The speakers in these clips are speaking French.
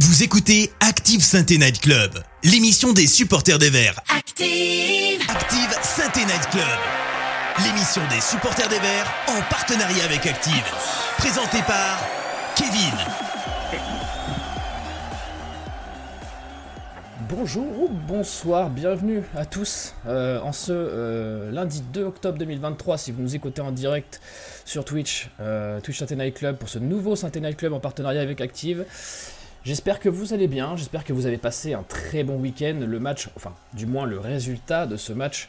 Vous écoutez Active Sainte Night Club, l'émission des supporters des Verts. Active Active Sainte Night Club, l'émission des supporters des Verts en partenariat avec Active. Présentée par Kevin. Bonjour ou bonsoir, bienvenue à tous euh, en ce euh, lundi 2 octobre 2023 si vous nous écoutez en direct sur Twitch, euh, Twitch Sainte Night Club pour ce nouveau Sainte Night Club en partenariat avec Active. J'espère que vous allez bien, j'espère que vous avez passé un très bon week-end. Le match, enfin du moins le résultat de ce match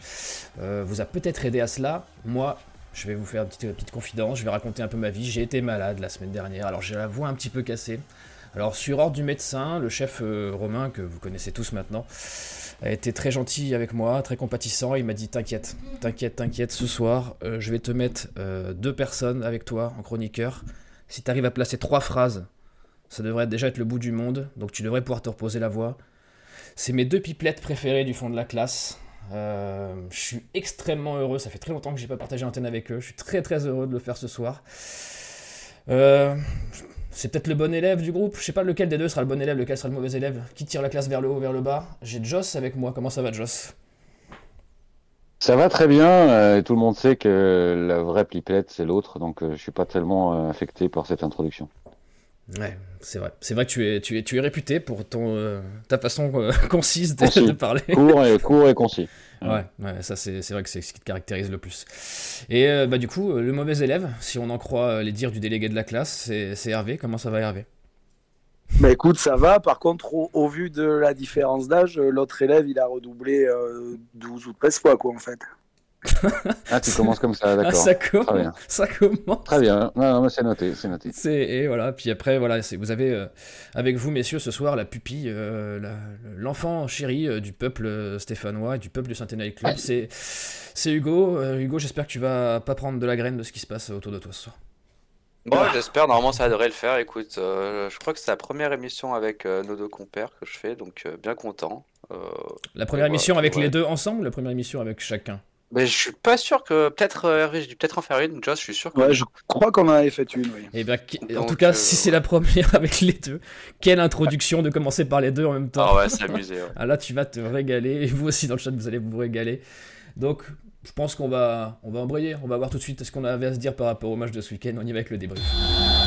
vous a peut-être aidé à cela. Moi, je vais vous faire une petite, confidence, je vais raconter un peu ma vie. J'ai été malade la semaine dernière, alors j'ai la voix un petit peu cassée. Alors sur ordre du médecin, le chef euh, romain que vous connaissez tous maintenant a été très gentil avec moi, très compatissant. Il m'a dit t'inquiète, t'inquiète, t'inquiète. Ce soir, euh, je vais te mettre euh, deux personnes avec toi en chroniqueur. Si tu arrives à placer trois phrases, ça devrait déjà être le bout du monde. Donc tu devrais pouvoir te reposer la voix. C'est mes deux pipelettes préférées du fond de la classe. je suis extrêmement heureux. Ça fait très longtemps que j'ai pas partagé antenne avec eux. Je suis très très heureux de le faire ce soir. Euh, c'est peut-être le bon élève du groupe. Je sais pas lequel des deux sera le bon élève, lequel sera le mauvais élève. Qui tire la classe vers le haut, vers le bas? J'ai Joss avec moi. Comment ça va, Joss? Ça va très bien. Euh, tout le monde sait que la vraie pipelette, c'est l'autre. Donc, euh, je suis pas tellement euh, affecté par cette introduction. Ouais, c'est vrai. C'est vrai que tu es, tu es, tu es réputé pour ton, ta façon concise de, de, parler. Court et, court et concis. Ouais, ouais, ça c'est vrai que c'est ce qui te caractérise le plus. Et euh, bah du coup, le mauvais élève, si on en croit les dires du délégué de la classe, c'est Hervé. Comment ça va Hervé? Bah écoute, ça va. Par contre, au, au vu de la différence d'âge, l'autre élève, il a redoublé euh, 12 ou 13 fois, quoi, en fait. Ah, tu commences comme ça, d'accord. Ah, ça, commence, Très bien. ça commence. Très bien. Non, non c'est noté, c'est noté. Et voilà. Puis après, voilà, vous avez euh, avec vous, messieurs, ce soir, la pupille, euh, l'enfant chéri euh, du peuple stéphanois et du peuple du Saint-Étienne Club. C'est, c'est Hugo. Euh, Hugo, j'espère que tu vas pas prendre de la graine de ce qui se passe autour de toi ce soir. Bon, j'espère, normalement ça devrait le faire. Écoute, euh, je crois que c'est la première émission avec euh, nos deux compères que je fais, donc euh, bien content. la première émission avec ouais. les deux ensemble, la première émission avec chacun? Mais je suis pas sûr que peut-être Hervé, j'ai dû peut-être en faire une. Joss, je suis sûr que. Ouais, je crois qu'on en avait fait une. Oui. Et ben, en Donc, tout cas, euh... si c'est la première avec les deux, quelle introduction de commencer par les deux en même temps. Ah ouais, c'est amusé. Ouais. ah là, tu vas te régaler. Et vous aussi dans le chat, vous allez vous régaler. Donc, je pense qu'on va, on va embrayer. On va voir tout de suite ce qu'on avait à se dire par rapport au match de ce week-end. On y va avec le débrief.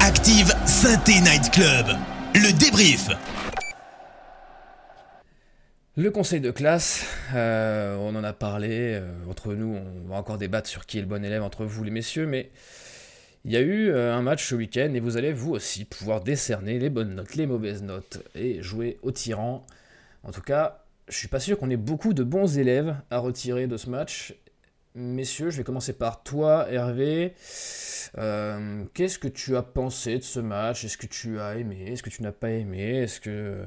Active Synthé Night Club, le débrief. Le conseil de classe, euh, on en a parlé, euh, entre nous, on va encore débattre sur qui est le bon élève entre vous les messieurs, mais il y a eu euh, un match ce week-end et vous allez vous aussi pouvoir décerner les bonnes notes, les mauvaises notes et jouer au tyran. En tout cas, je suis pas sûr qu'on ait beaucoup de bons élèves à retirer de ce match. Messieurs, je vais commencer par toi, Hervé. Euh, Qu'est-ce que tu as pensé de ce match? Est-ce que tu as aimé? Est-ce que tu n'as pas aimé? Est-ce que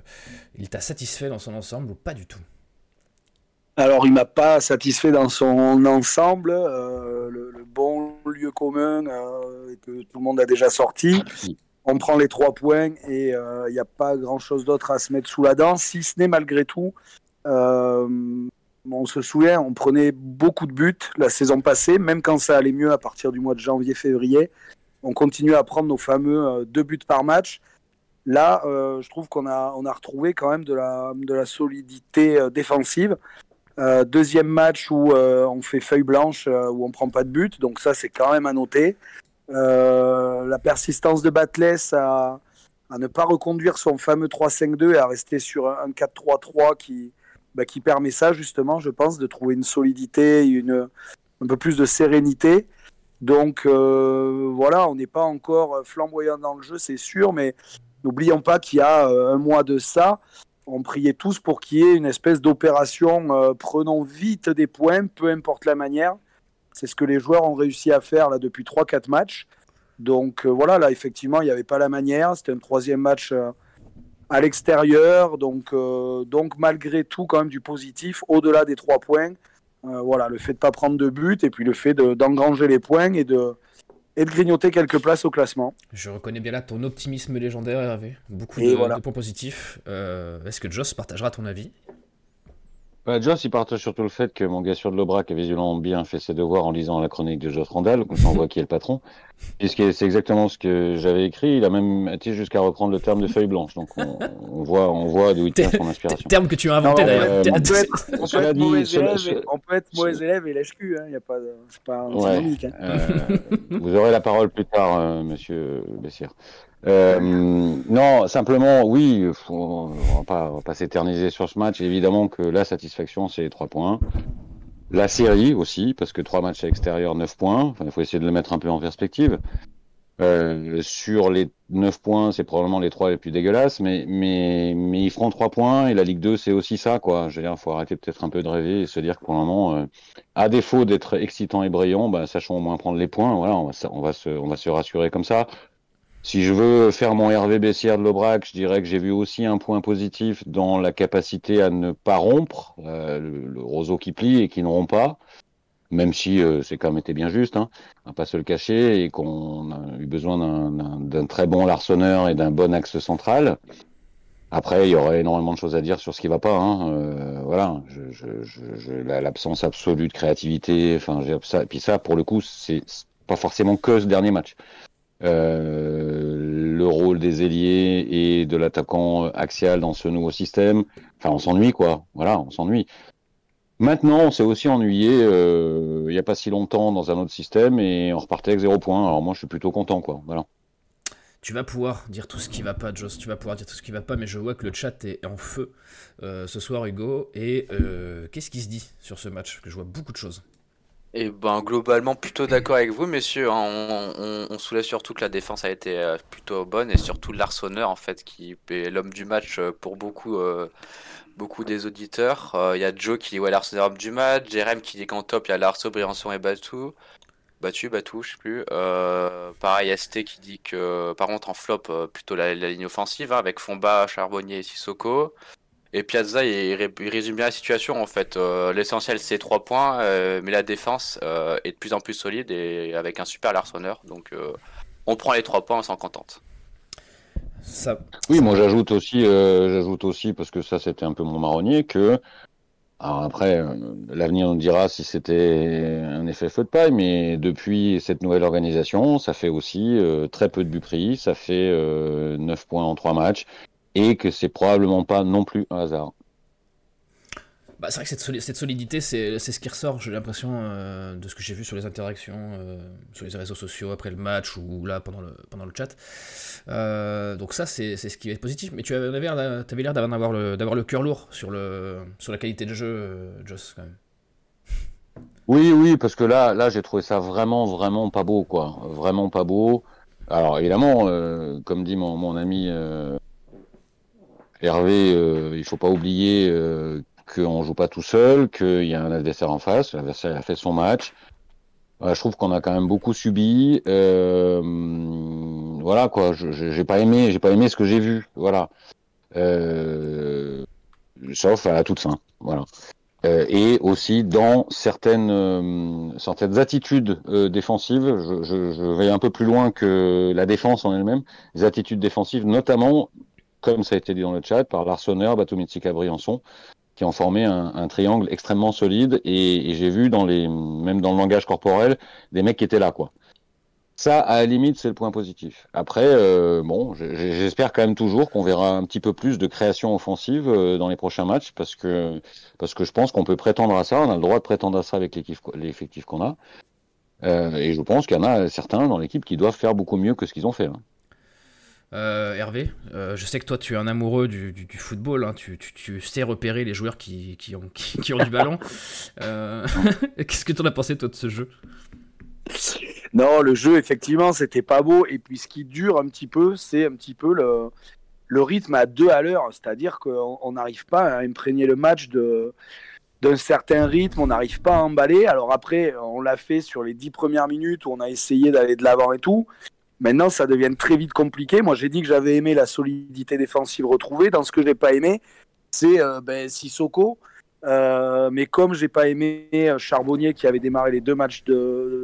il t'a satisfait dans son ensemble ou pas du tout? Alors, il m'a pas satisfait dans son ensemble. Euh, le, bon lieu commun euh, que tout le monde a déjà sorti. On prend les trois points et il n'y a pas grand-chose d'autre à se mettre sous la dent, si ce n'est malgré tout. On se souvient, on prenait beaucoup de buts la saison passée, même quand ça allait mieux à partir du mois de janvier-février. On continuait à prendre nos fameux euh, deux buts par match. Là, euh, je trouve qu'on a, retrouvé quand même de la, solidité euh, défensive. Deuxième match où on fait feuille blanche, où on prend pas de but, donc ça c'est quand même à noter. la persistance de Batless à, à, ne pas reconduire son fameux 3-5-2 et à rester sur un 4-3-3 qui, bah, qui permet ça justement, je pense, de trouver une solidité, une, un peu plus de sérénité. Donc euh, voilà, on n'est pas encore flamboyant dans le jeu, c'est sûr, mais n'oublions pas qu'il y a euh, un mois de ça, on priait tous pour qu'il y ait une espèce d'opération euh, prenons vite des points, peu importe la manière. C'est ce que les joueurs ont réussi à faire là depuis 3-4 matchs. Donc euh, voilà, là effectivement, il n'y avait pas la manière. C'était un troisième match à l'extérieur. Donc, euh, donc malgré tout, quand même du positif, au-delà des trois points. Euh, voilà, le fait de ne pas prendre de but et puis le fait d'engranger de, les points et de, et de grignoter quelques places au classement. Je reconnais bien là ton optimisme légendaire, Hervé. Beaucoup de, voilà. de, points positifs. Euh, Est-ce que Joss partagera ton avis? Bah, Joss, il partage surtout le fait que mon gars sur de l'Aubrac a visuellement bien fait ses devoirs en lisant la chronique de Joss Randall, comme ça on voit qui est le patron. Puisque c'est exactement ce que j'avais écrit. Il a même été jusqu'à reprendre le terme de feuille blanche. Donc on, on voit, on voit d'où il tient son inspiration. Terme que tu as inventé d'ailleurs. euh, On peut être, on peut Cela être dit, mauvais élève, et- on peut être mauvais cela- élève et lèche-cul, hein. y a pas, de- c'est pas Ouais. antinomique. Hein. Euh, vous aurez la parole plus tard, euh, monsieur Bessière. Euh, non, simplement, oui, faut- on va pas, on pas s'éterniser sur ce match. Évidemment que la satisfaction, c'est les trois points. La série aussi, parce que trois matchs à l'extérieur, 9 points. Enfin, il faut essayer de le mettre un peu en perspective. Euh, sur les 9 points, c'est probablement les trois les plus dégueulasses, mais, mais, mais ils feront 3 points et la Ligue 2, c'est aussi ça, quoi. Je veux dire, faut arrêter peut-être un peu de rêver et se dire que pour le moment, euh, à défaut d'être excitant et brillant, bah, sachons au moins prendre les points. Voilà, on on va se, on va se rassurer comme ça. Si je veux faire mon Hervé Bessière de l'Aubrac, je dirais que j'ai vu aussi un point positif dans la capacité à ne pas rompre, euh, le, roseau qui plie et qui ne rompt pas, même si euh, c'est quand même été bien juste, hein, va pas se le cacher, et qu'on a eu besoin d'un- très bon larçonneur et d'un bon axe central. Après, il y aurait énormément de choses à dire sur ce qui va pas. Hein. euh, voilà, je, je, je, je- la- l'absence absolue de créativité. Enfin, ça. Et ça, pour le coup, c'est pas forcément que ce dernier match. Euh, le rôle des ailiers et de l'attaquant axial dans ce nouveau système. Enfin, on s'ennuie, quoi. Voilà, on s'ennuie. Maintenant, on s'est aussi ennuyé euh, il n'y a pas si longtemps dans un autre système et on repartait avec zéro point. Alors moi, je suis plutôt content, quoi. Voilà. Tu vas pouvoir dire tout ce qui va pas, Joss. Tu vas pouvoir dire tout ce qui va pas, mais je vois que le chat est en feu euh, ce soir, Hugo. Et qu'est-ce qui se dit sur ce match? Que je vois beaucoup de choses. Et ben globalement plutôt d'accord avec vous messieurs. hein. On, soulève surtout que la défense a été euh, plutôt bonne et surtout l'arseneur en fait qui est l'homme du match euh, pour beaucoup euh, beaucoup des auditeurs. Il y a Joe qui dit ouais l'arseneur homme du match, Jérém qui dit qu'en top il y a Larceau, Briançon et Batou. Battu, Batou, je sais plus. Pareil, ST qui dit que par contre en flop plutôt la, la ligne offensive hein, avec Fomba, Charbonnier et Sissoko. Et Piazza, il, ré- il résume bien la situation en fait. Euh, L'essentiel c'est 3 points, euh, mais la défense euh, est de plus en plus solide et avec un super larçonneur. Donc euh, on prend les 3 points, on s'en contente. Ça, Oui, moi j'ajoute aussi, euh, j'ajoute aussi parce que ça c'était un peu mon marronnier que alors après euh, l'avenir nous dira si c'était un effet feu de paille, mais depuis cette nouvelle organisation, ça fait aussi euh, très peu de buts pris, ça fait euh, 9 points en 3 matchs et que c'est probablement pas non plus un hasard. Bah, c'est vrai que cette, soli- cette solidité, c'est ce qui ressort, j'ai l'impression, euh, de ce que j'ai vu sur les interactions, euh, sur les réseaux sociaux après le match ou là pendant le, pendant le chat. Euh, donc ça, c'est ce qui est positif. Mais tu avais l'air avais l'air d'avoir le, cœur lourd sur, le, sur la qualité de jeu, Joss, quand même. Oui, oui, parce que là, là, j'ai trouvé ça vraiment, vraiment pas beau, quoi. Vraiment pas beau. Alors, évidemment, comme dit mon, mon ami Hervé, euh, il faut pas oublier euh, qu'on joue pas tout seul, qu'il y a un adversaire en face. L'adversaire a fait son match. Euh, je trouve qu'on a quand même beaucoup subi. Euh, voilà, quoi. J'ai pas aimé, j'ai pas aimé ce que j'ai vu. Voilà. Euh, sauf à la toute fin. Voilà. Euh, et aussi dans certaines euh, certaines attitudes défensives. Je, je, je vais un peu plus loin que la défense en elle-même. Les attitudes défensives, notamment, comme ça a été dit dans le chat, par l'arseneur Batumitsika Briançon, qui ont formé un, un triangle extrêmement solide. Et, et j'ai vu dans les même dans le langage corporel des mecs qui étaient là, quoi. Ça, à la limite, c'est le point positif. Après, euh, bon, j'espère quand même toujours qu'on verra un petit peu plus de création offensive euh, dans les prochains matchs, parce que parce que je pense qu'on peut prétendre à ça. On a le droit de prétendre à ça avec l'effectif qu'on a. Euh, et je pense qu'il y en a certains dans l'équipe qui doivent faire beaucoup mieux que ce qu'ils ont fait. hein. Euh, Hervé, euh, je sais que toi tu es un amoureux du, du- du football, hein, tu, tu- tu sais repérer les joueurs qui, qui ont, qui, qui ont du ballon. Euh, Qu'est-ce que tu en as pensé toi de ce jeu? Non, le jeu, effectivement, c'était pas beau. Et puis, ce qui dure un petit peu, c'est un petit peu le, le rythme à deux à l'heure. C'est-à-dire qu'on on n'arrive pas à imprégner le match de d'un certain rythme, on n'arrive pas à emballer. Alors après, on l'a fait sur les dix premières minutes où on a essayé d'aller de l'avant et tout. Maintenant, ça devient très vite compliqué. Moi, j'ai dit que j'avais aimé la solidité défensive retrouvée. Dans ce que j'ai pas aimé, c'est euh, ben, Sissoko. Euh, mais comme j'ai pas aimé euh, Charbonnier qui avait démarré les deux matchs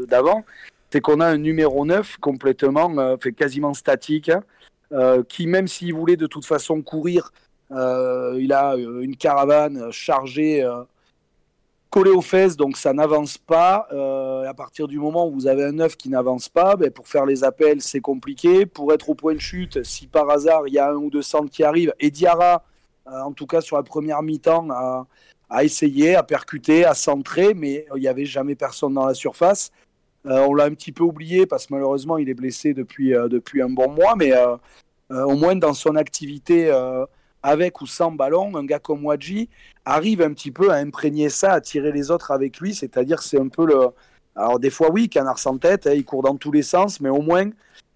d'avant, c'est qu'on a un numéro 9 complètement, fait quasiment statique, hein, qui même s'il voulait de toute façon courir, il a une caravane chargée, euh, collée aux fesses, donc ça n'avance pas. à partir du moment où vous avez un neuf qui n'avance pas, ben, pour faire les appels, c'est compliqué. Pour être au point de chute, si par hasard il y a un ou deux centres qui arrivent, et Diarra, en tout cas sur la première mi-temps, a, a essayé, à percuter, à centrer, mais il n'y avait jamais personne dans la surface. on l'a un petit peu oublié parce que malheureusement il est blessé depuis, depuis un bon mois, mais au moins dans son activité avec ou sans ballon, un gars comme Wadji arrive un petit peu à imprégner ça, à tirer les autres avec lui. C'est-à-dire, c'est un peu le. Alors, des fois, oui, canard sans tête, hein, il court dans tous les sens, mais au moins,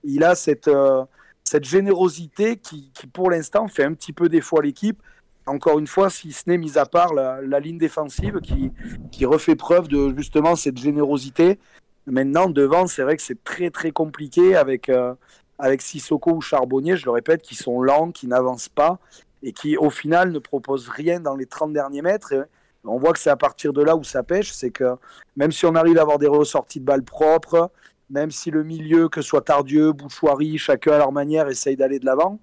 il a cette, euh, cette générosité qui, pour l'instant, fait un petit peu des fois l'équipe. Encore une fois, si ce n'est mis à part la, ligne défensive qui, qui refait preuve de justement cette générosité. Maintenant, devant, c'est vrai que c'est très très compliqué avec, euh, avec Sissoko ou Charbonnier, je le répète, qui sont lents, qui n'avancent pas et qui au final ne propose rien dans les 30 derniers mètres. on voit que c'est à partir de là où ça pêche, c'est que même si on arrive à avoir des ressorties de balles propres, même si le milieu, que ce soit Tardieu, Bouchoirie, chacun à leur manière essaye d'aller de l'avant,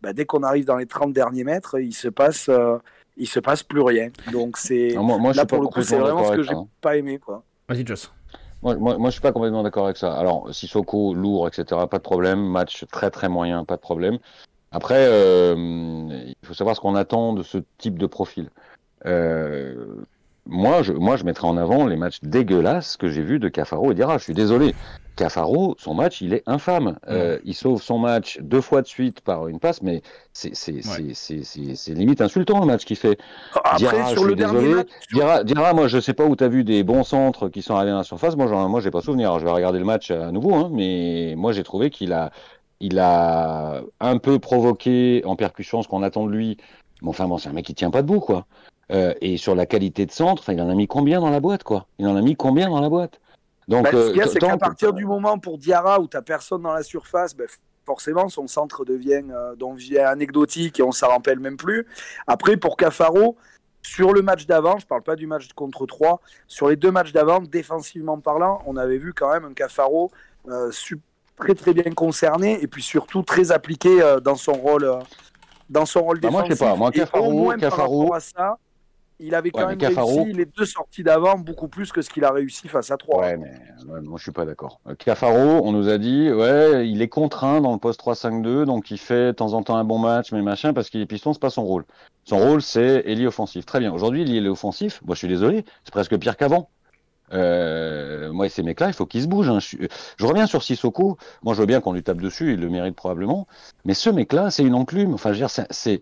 bah, dès qu'on arrive dans les 30 derniers mètres, il se passe, euh, il se passe plus rien. Donc c'est moi, là pour le coup, c'est vraiment ce que j'ai pas aimé quoi. Vas-y Joss. Moi, moi, moi, je suis pas complètement d'accord avec ça. Alors, Sissoko, lourd, etc., pas de problème. Match très très moyen, pas de problème. Après, euh, il faut savoir ce qu'on attend de ce type de profil. Euh, moi, je, moi, je mettrais en avant les matchs dégueulasses que j'ai vus de Cafaro et Dira. Je suis désolé. Cafaro, son match, il est infâme. Euh, il sauve son match deux fois de suite par une passe, mais c'est limite insultant le match qu'il fait. Après, Dira, sur je le désolé. Match... Dira, Dira, moi, je sais pas où tu as vu des bons centres qui sont arrivés dans la surface. Moi, moi, j'ai pas souvenir. Alors, je vais regarder le match à nouveau, hein, mais moi, j'ai trouvé qu'il a il a un peu provoqué en percussion ce qu'on attend de lui. Mais enfin bon, c'est un mec qui tient pas debout, quoi. Euh, et sur la qualité de centre, il en a mis combien dans la boîte, quoi? Il en a mis combien dans la boîte? Donc, bah, ce qu'il y a, euh, c'est qu'à partir du moment pour Diarra où tu personne dans la surface, bah, forcément, son centre devient, euh, anecdotique et on s'en rappelle même plus. Après, pour Cafaro, sur le match d'avant, je parle pas du match contre 3, sur les deux matchs d'avant, défensivement parlant, on avait vu quand même un Cafaro euh, très très bien concerné et puis surtout très appliqué euh, dans son rôle euh, dans son rôle bah, défensif. Moi je sais pas, moi Cafaro, Cafaro... à ça, il avait quand même réussi les deux sorties d'avant beaucoup plus que ce qu'il a réussi face à 3. Ouais, mais moi je suis pas d'accord. Euh, Cafaro, on nous a dit, ouais, il est contraint dans le poste 3-5-2, donc il fait de temps en temps un bon match, mais machin, parce qu'il est piston, c'est pas son rôle. Son rôle, c'est ailier offensif. Très bien. Aujourd'hui, il est offensif. Moi, je suis désolé, c'est presque pire qu'avant. Euh, moi, ces mecs-là, il faut qu'ils se bougent. Hein. Je, reviens sur Sissoko. Moi, je veux bien qu'on lui tape dessus, il le mérite probablement. Mais ce mec-là, c'est une enclume. Enfin, je veux dire, c'est,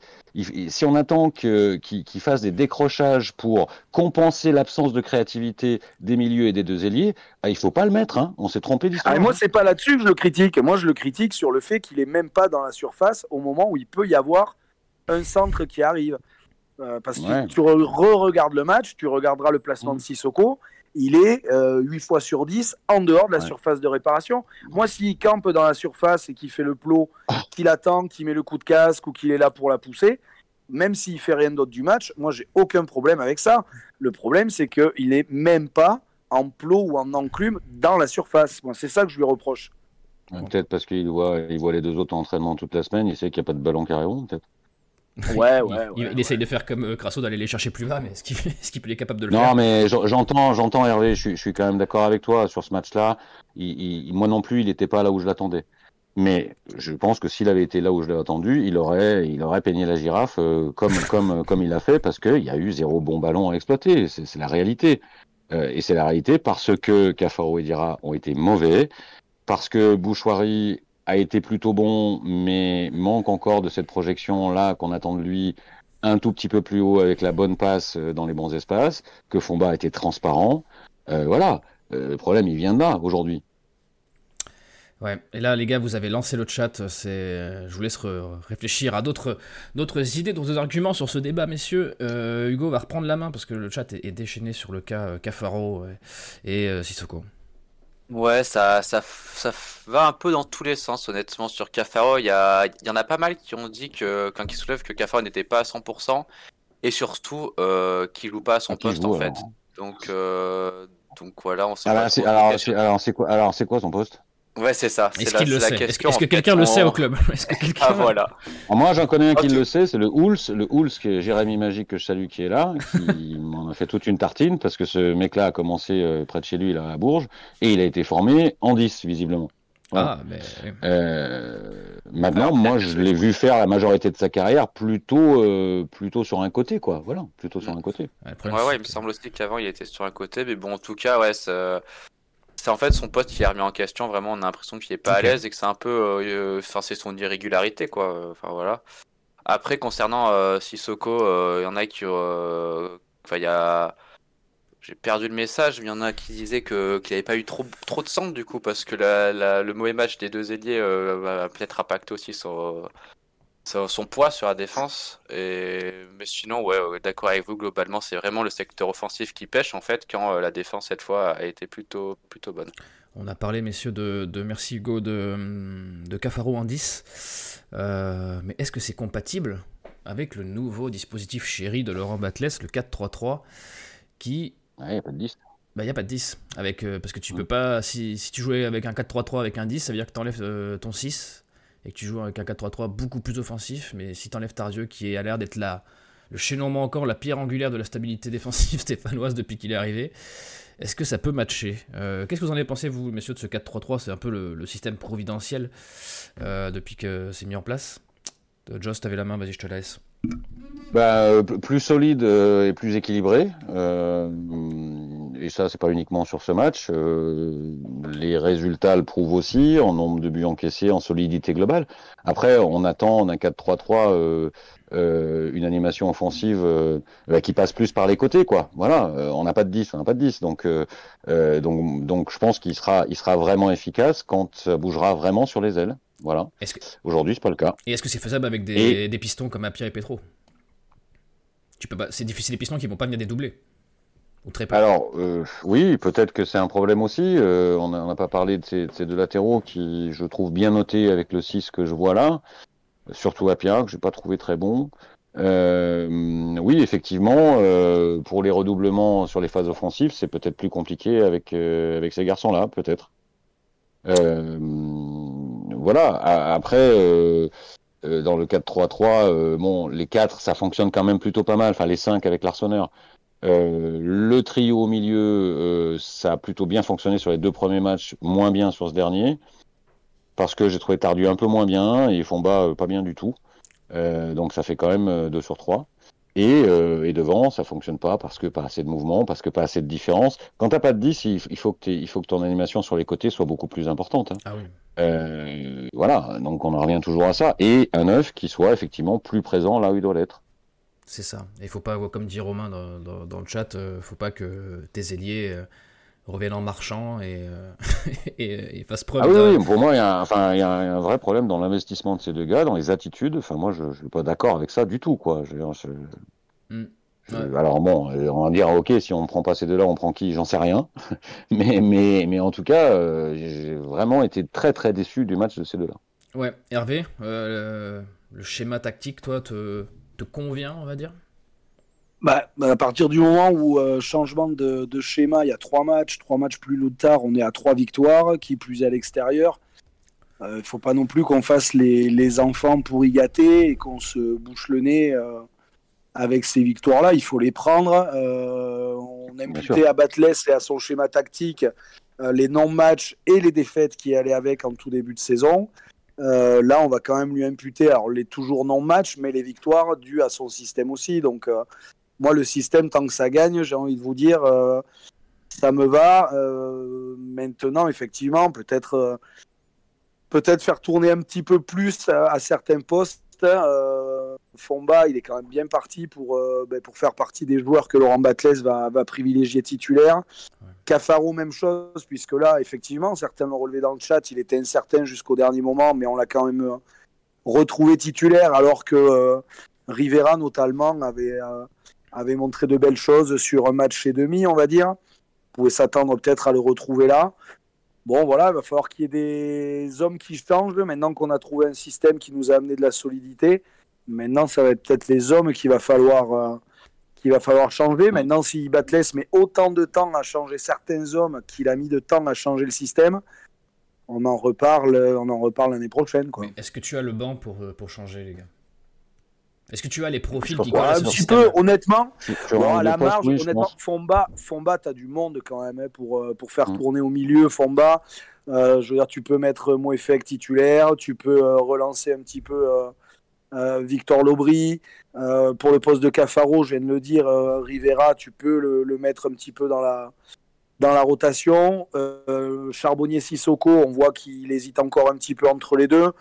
si on attend qu'il fasse des décrochages pour compenser l'absence de créativité des milieux et des deux ailiers, bah, il faut pas le mettre. Hein. On s'est trompé d'histoire. Ah, moi, c'est pas là-dessus que je le critique. Moi, je le critique sur le fait qu'il est même pas dans la surface au moment où il peut y avoir un centre qui arrive. Euh, parce que tu re-regardes le match, tu regarderas le placement de Sissoko il est euh, 8 fois sur 10 en dehors de la surface de réparation. Moi, s'il campe dans la surface et qu'il fait le plot, qu'il attend, qu'il met le coup de casque ou qu'il est là pour la pousser, même s'il fait rien d'autre du match, moi, j'ai aucun problème avec ça. Le problème, c'est qu'il est même pas en plot ou en enclume dans la surface. Moi, c'est ça que je lui reproche. Peut-être parce qu'il voit, il voit les deux autres entraînements toute la semaine, il sait qu'il n'y a pas de ballon carré rond, peut-être. Ouais, ouais, il, essaye de faire comme euh, Crasso, d'aller les chercher plus bas, mais est-ce qu'il est, est capable de le faire? Non, mais j'entends, j'entends Hervé, je, suis quand même d'accord avec toi sur ce match-là. moi non plus, il n'était pas là où je l'attendais. Mais je pense que s'il avait été là où je l'ai attendu, il aurait, il aurait peigné la girafe euh, comme, comme, comme il a fait, parce qu'il y a eu zéro bon ballon à exploiter. C'est la réalité. Euh, et c'est la réalité parce que Cafaro et Dira ont été mauvais, parce que Bouchoirie a été plutôt bon, mais manque encore de cette projection-là qu'on attend de lui un tout petit peu plus haut avec la bonne passe euh, dans les bons espaces, que Fomba a été transparent. Euh, voilà, euh, le problème il vient de là aujourd'hui. Ouais, et là les gars, vous avez lancé le chat, c'est, je vous laisse réfléchir à d'autres, d'autres idées, d'autres arguments sur ce débat, messieurs. Hugo va reprendre la main parce que le chat est, déchaîné sur le cas Cafaro et Sissoko. Ouais, ça, ça, ça va un peu dans tous les sens, honnêtement. Sur Cafaro, il y, a, y en a pas mal qui ont dit que, quand ils soulèvent que Cafaro n'était pas à 100%, et surtout euh, qu'il joue pas à son ah, poste, en fait. Donc, euh, donc voilà, on sait alors, pas. alors, alors c'est quoi, alors, c'est quoi son poste? Ouais, c'est ça. Est-ce c'est qu'il le sait? Est-ce question, que, est-ce que en quelqu'un le sait au club? Que Ah voilà. Alors moi, j'en connais un qui le sait, c'est le Hools, le Hools, qui est Jérémy Magique que je salue, qui est là, qui m'en a fait toute une tartine parce que ce mec-là a commencé euh, près de chez lui, là, à Bourges, et il a été formé en 10, visiblement. Ah, mais. Euh, maintenant, moi, je l'ai vu faire la majorité de sa carrière plutôt, euh, plutôt sur un côté, quoi. Voilà, plutôt sur un côté. Ouais, Ouais, il me semble aussi qu'avant il était sur un côté, mais bon, en tout cas, ouais, c'est en fait son poste qui est remis en question. Vraiment, on a l'impression qu'il est pas à l'aise et que c'est un peu, euh, enfin, c'est son irrégularité, quoi. Enfin voilà. Après, concernant euh, Sissoko, euh, il y en a qui, euh, enfin, il y a, j'ai perdu le message, mais il y en a qui disaient que qu'il avait pas eu trop trop de centre du coup, parce que la, la- le mauvais match des deux ailiers euh, va peut-être impacter aussi son son, son poids sur la défense. Et... Mais sinon, ouais, ouais, d'accord avec vous, globalement, c'est vraiment le secteur offensif qui pêche, en fait, quand euh, la défense, cette fois, a été plutôt, plutôt bonne. On a parlé, messieurs, de, de merci Hugo, de, de Cafaro en 10. Euh, mais est-ce que c'est compatible avec le nouveau dispositif chéri de Laurent Batles, le 4-3-3, qui. Ouais, y a pas de 10. Bah, il n'y a pas de 10. Avec, euh, parce que tu Mm. peux pas. Si, si tu jouais avec un 4-3-3 avec un 10, ça veut dire que tu enlèves ton 6 et que tu joues avec un 4-3-3 beaucoup plus offensif. Mais si tu enlèves Tardieu, qui a l'air d'être le chaînon encore, la pierre angulaire de la stabilité défensive stéphanoise depuis qu'il est arrivé, est-ce que ça peut matcher? Euh, Qu'est-ce que vous en avez pensé, vous, messieurs, de ce 4-3-3 C'est un peu le, système providentiel euh, depuis que c'est mis en place. Euh, Joss, t'avais la main, vas-y, je te laisse. Bah, plus solide et plus équilibré. Et ça, c'est pas uniquement sur ce match. Euh, les résultats le prouvent aussi, en nombre de buts encaissés, en solidité globale. Après, on attend en un 4-3-3 euh, euh, une animation offensive bah, qui passe plus par les côtés, quoi. Voilà, on n'a pas de 10, on n'a pas de 10. Donc, donc, donc, je pense qu'il sera, il sera vraiment efficace quand ça bougera vraiment sur les ailes. Voilà. Est-ce que, Aujourd'hui, c'est pas le cas. et est-ce que c'est faisable avec des, Et- des pistons comme Apia et Petro? Tu peux pas, C'est difficile, les pistons qui vont pas venir des doublés. Alors, euh, oui, peut-être que c'est un problème aussi. Euh, on n'a pas parlé de ces, de ces deux latéraux qui, je trouve, bien notés avec le 6 que je vois là. Surtout Apia, que j'ai pas trouvé très bon. Euh, oui, effectivement, euh, pour les redoublements sur les phases offensives, c'est peut-être plus compliqué avec, euh, avec ces garçons-là, peut-être. Euh, voilà. Après, dans le 4-3-3, euh, bon, les 4, ça fonctionne quand même plutôt pas mal. Enfin, les 5 avec l'Arseneur. Euh, le trio au milieu, euh, ça a plutôt bien fonctionné sur les deux premiers matchs, moins bien sur ce dernier, parce que j'ai trouvé Tardu un peu moins bien et Fomba euh, pas bien du tout. Euh, donc ça fait quand même 2 sur 3. Et, et devant, ça fonctionne pas parce que pas assez de mouvement, parce que pas assez de différence. Quand t'as pas de 10, il, il faut que t'aies- il faut que ton animation sur les côtés soit beaucoup plus importante. hein. Ah oui. Voilà, donc on en revient toujours à ça. Et un œuf qui soit effectivement plus présent là où il doit l'être. C'est ça. Et il faut pas, comme dit Romain dans, dans- dans le chat, euh, faut pas que tes ailiers euh, reviennent en marchant et, euh, et, et fassent preuve Ah oui, de- oui, pour moi, il y, a, un- enfin, il y a un vrai problème dans l'investissement de ces deux gars, dans les attitudes. Enfin, moi, je ne suis pas d'accord avec ça du tout. Quoi. Je, je- Mm. je- Ouais. Alors bon, euh, on va dire, ok, si on ne prend pas ces deux-là, on prend qui? J'en sais rien. mais, mais, mais en tout cas, euh, j'ai vraiment été très très déçu du match de ces deux-là. Ouais, Hervé, euh, le, le schéma tactique, toi, te, te convient, on va dire Bah, bah, à partir du moment où euh, changement de, de schéma, il y a trois matchs, trois matchs plus tard, on est à trois victoires, qui plus est à l'extérieur. Il ne faut pas non plus qu'on fasse les, les enfants pour y gâter et qu'on se bouche le nez euh, avec ces victoires-là. Il faut les prendre. Euh, on sûr. imputait à Batles et à son schéma tactique euh, les non-matchs et les défaites qui allaient avec en tout début de saison. Euh, là, on va quand même lui imputer, les toujours non-matchs, mais les victoires dues à son système aussi. Donc, euh, moi, le système, tant que ça gagne, j'ai envie de vous dire, euh, ça me va. Maintenant, effectivement, peut-être peut-être faire tourner un petit peu plus à, certains postes. Fomba, il est quand même bien parti pour, euh, ben, pour faire partie des joueurs que Laurent Batles va, va privilégier titulaire. Cafaro, même chose, puisque là, effectivement, certains l'ont relevé dans le chat, il était incertain jusqu'au dernier moment, mais on l'a quand même euh, retrouvé titulaire, alors que euh, Rivera, notamment, avait, avait montré de belles choses sur un match et demi, on va dire. On pouvait s'attendre peut-être à le retrouver là. Bon, voilà, il va falloir qu'il y ait des hommes qui changent. Maintenant qu'on a trouvé un système qui nous a amené de la solidité, maintenant, ça va être peut-être les hommes qu'il va falloir, euh, qu'il va falloir changer. Maintenant, si Batles met autant de temps à changer certains hommes qu'il a mis de temps à changer le système, on en reparle, on en reparle l'année prochaine. Quoi. Est-ce que tu as le banc pour, pour changer, les gars? Est-ce que tu as les profils qui un petit peu, honnêtement. Bon, à la postes, marge, oui, honnêtement. Fomba, Fomba tu as du monde quand même hein, pour, euh, pour faire Mm. tourner au milieu Fomba. Euh, je veux dire, tu peux mettre Moefek titulaire, tu peux euh, relancer un petit peu euh, euh, Victor Lobry. Euh, pour le poste de Cafaro, je viens de le dire, euh, Rivera, tu peux le, mettre un petit peu dans la, dans la rotation. Euh, Charbonnier Sissoko, on voit qu'il hésite encore un petit peu entre les deux.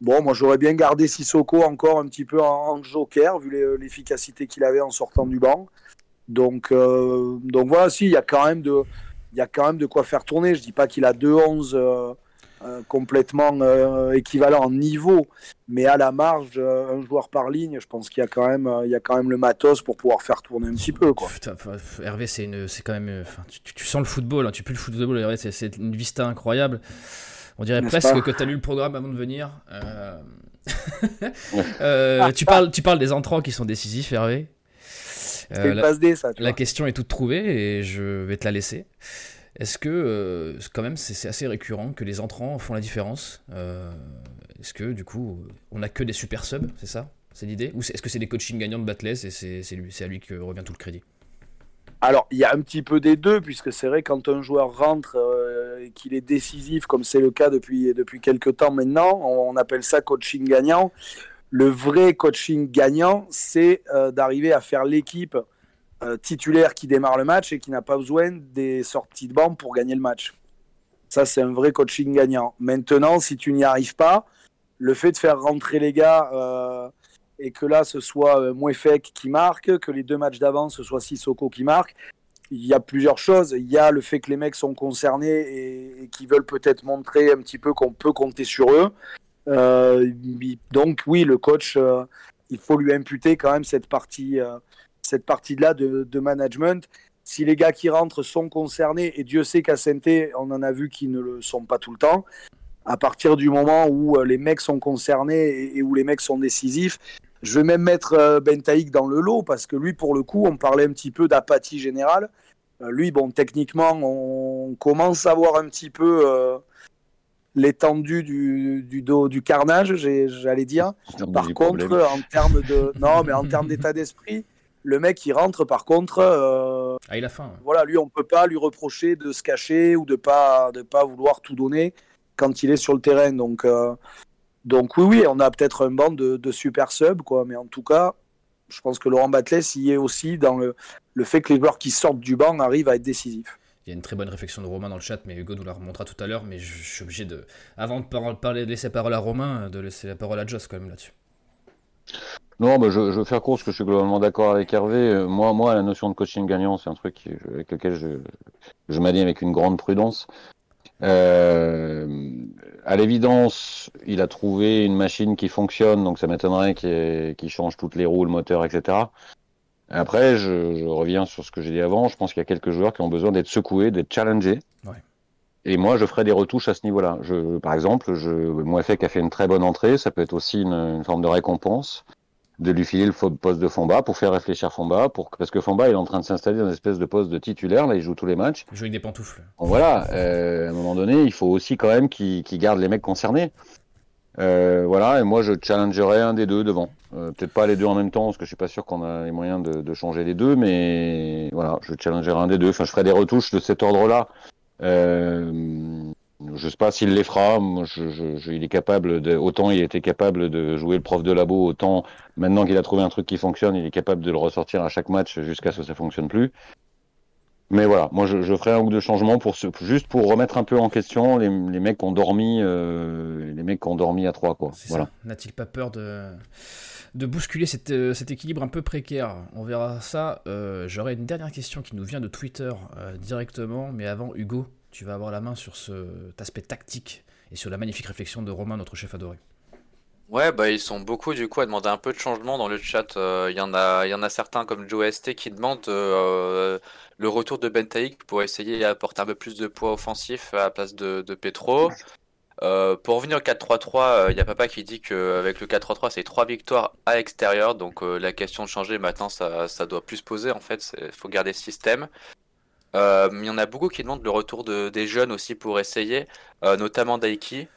Bon, moi j'aurais bien gardé Sissoko encore un petit peu en, joker, vu l'efficacité qu'il avait en sortant du banc. Donc, euh, donc voilà, si, il y a quand même de, y a quand même de quoi faire tourner. Je dis pas qu'il a 2-11 euh, euh, complètement euh, équivalent en niveau, mais à la marge, euh, un joueur par ligne, je pense qu'il y a quand même, euh, il y a quand même le matos pour pouvoir faire tourner un petit peu, quoi. Putain, enfin, Hervé, c'est une, c'est quand même, euh, tu, sens le football, hein, tu pues le football, Hervé, c'est, c'est une vista incroyable. On dirait N'est-ce presque que tu as lu le programme avant de venir. Euh, euh, tu parles, tu parles des entrants qui sont décisifs, Hervé. Euh, C'est une la, passe D, ça. tu la vois. question est toute trouvée et je vais te la laisser. Est-ce que, euh, quand même, c'est, assez récurrent que les entrants font la différence Euh, Est-ce que, du coup, on a que des super subs, c'est ça C'est l'idée? Ou est-ce que c'est des coachings gagnants de Batless et c'est, à lui que revient tout le crédit? Alors, il y a un petit peu des deux, puisque c'est vrai, quand un joueur rentre euh, qu'il est décisif, comme c'est le cas depuis, depuis quelques temps maintenant, on, on appelle ça coaching gagnant. Le vrai coaching gagnant, c'est euh, d'arriver à faire l'équipe euh, titulaire qui démarre le match et qui n'a pas besoin des sorties de banc pour gagner le match. Ça, c'est un vrai coaching gagnant. Maintenant, si tu n'y arrives pas, le fait de faire rentrer les gars euh, et que là, ce soit euh, Mouefek qui marque, que les deux matchs d'avant, ce soit Sissoko qui marque, il y a plusieurs choses. Il y a le fait que les mecs sont concernés et, et qui veulent peut-être montrer un petit peu qu'on peut compter sur eux. Euh, donc oui, le coach, il faut lui imputer quand même cette partie, cette partie-là de, de management. Si les gars qui rentrent sont concernés, et Dieu sait qu'à Sainté, on en a vu qui ne le sont pas tout le temps, à partir du moment où euh, les mecs sont concernés et, et où les mecs sont décisifs, je vais même mettre euh, Bentaïk dans le lot parce que lui, pour le coup, on parlait un petit peu d'apathie générale. Euh, lui, bon, techniquement, on commence à voir un petit peu euh, l'étendue du, du, dos, du carnage, j'allais dire. Par contre, problème. en termes de, non, mais en termes d'état d'esprit, le mec il rentre. Par contre, euh, Ah, il a faim. voilà, lui, on peut pas lui reprocher de se cacher ou de pas de pas vouloir tout donner quand il est sur le terrain. Donc, euh, donc oui, oui, on a peut-être un banc de, de super sub, quoi. Mais en tout cas, je pense que Laurent Batles y est aussi dans le, le fait que les joueurs qui sortent du banc arrivent à être décisifs. Il y a une très bonne réflexion de Romain dans le chat, mais Hugo nous la remontera tout à l'heure. Mais je, je suis obligé de, avant de par- parler, de laisser la parole à Romain, de laisser la parole à Joss quand même là-dessus. Non, mais je, je veux faire court parce que je suis globalement d'accord avec Hervé. Euh, Moi, moi, la notion de coaching gagnant, c'est un truc avec lequel je, je m'allie avec une grande prudence. Euh, à l'évidence, il a trouvé une machine qui fonctionne, donc ça m'étonnerait qu'il qu'il change toutes les roues, le moteur, etc. Après, je, je reviens sur ce que j'ai dit avant. Je pense qu'il y a quelques joueurs qui ont besoin d'être secoués, d'être challengés. Ouais. Et moi, je ferai des retouches à ce niveau-là. Je, par exemple, je, Mouefek a fait une très bonne entrée. Ça peut être aussi une, une forme de récompense de lui filer le poste de Fomba pour faire réfléchir Fomba, pour, parce que Fomba il est en train de s'installer dans une espèce de poste de titulaire, là il joue tous les matchs. Il joue avec des pantoufles. Bon, voilà, euh, à un moment donné, il faut aussi quand même qu'il qu'il garde les mecs concernés. Euh, voilà, et moi je challengerai un des deux devant. Euh, Peut-être pas les deux en même temps, parce que je suis pas sûr qu'on a les moyens de, de changer les deux, mais voilà, je challengerai un des deux. Enfin, je ferai des retouches de cet ordre-là. Euh, je sais pas s'il les fera. Moi, je, je, je- il est capable de, autant il était capable de jouer le prof de labo, autant maintenant qu'il a trouvé un truc qui fonctionne, il est capable de le ressortir à chaque match jusqu'à ce que ça fonctionne plus. Mais voilà, moi je, je ferai un ou deux changements pour ce, juste pour remettre un peu en question les, les mecs qui ont dormi, euh, les mecs qui ont dormi à trois quoi. Voilà. N'a-t-il pas peur de, de bousculer cet, euh, cet équilibre un peu précaire On verra ça. Euh, J'aurais une dernière question qui nous vient de Twitter euh, directement, mais avant, Hugo, tu vas avoir la main sur cet aspect tactique et sur la magnifique réflexion de Romain, notre chef adoré. Ouais, bah ils sont beaucoup du coup à demander un peu de changement dans le chat. Euh, Il y en a, y en a certains comme Joe ST qui demandent le retour de Bentaïk pour essayer d'apporter un peu plus de poids offensif à la place de, de Petro. Euh, pour revenir au 4-3-3, euh, il y a Papa qui dit qu'avec le 4-3-3, c'est trois victoires à l'extérieur. Donc euh, la question de changer maintenant, ça, ça doit plus se poser en fait. Il faut garder ce système. Euh, il y en a beaucoup qui demandent le retour de, des jeunes aussi pour essayer, euh, notamment Daiki,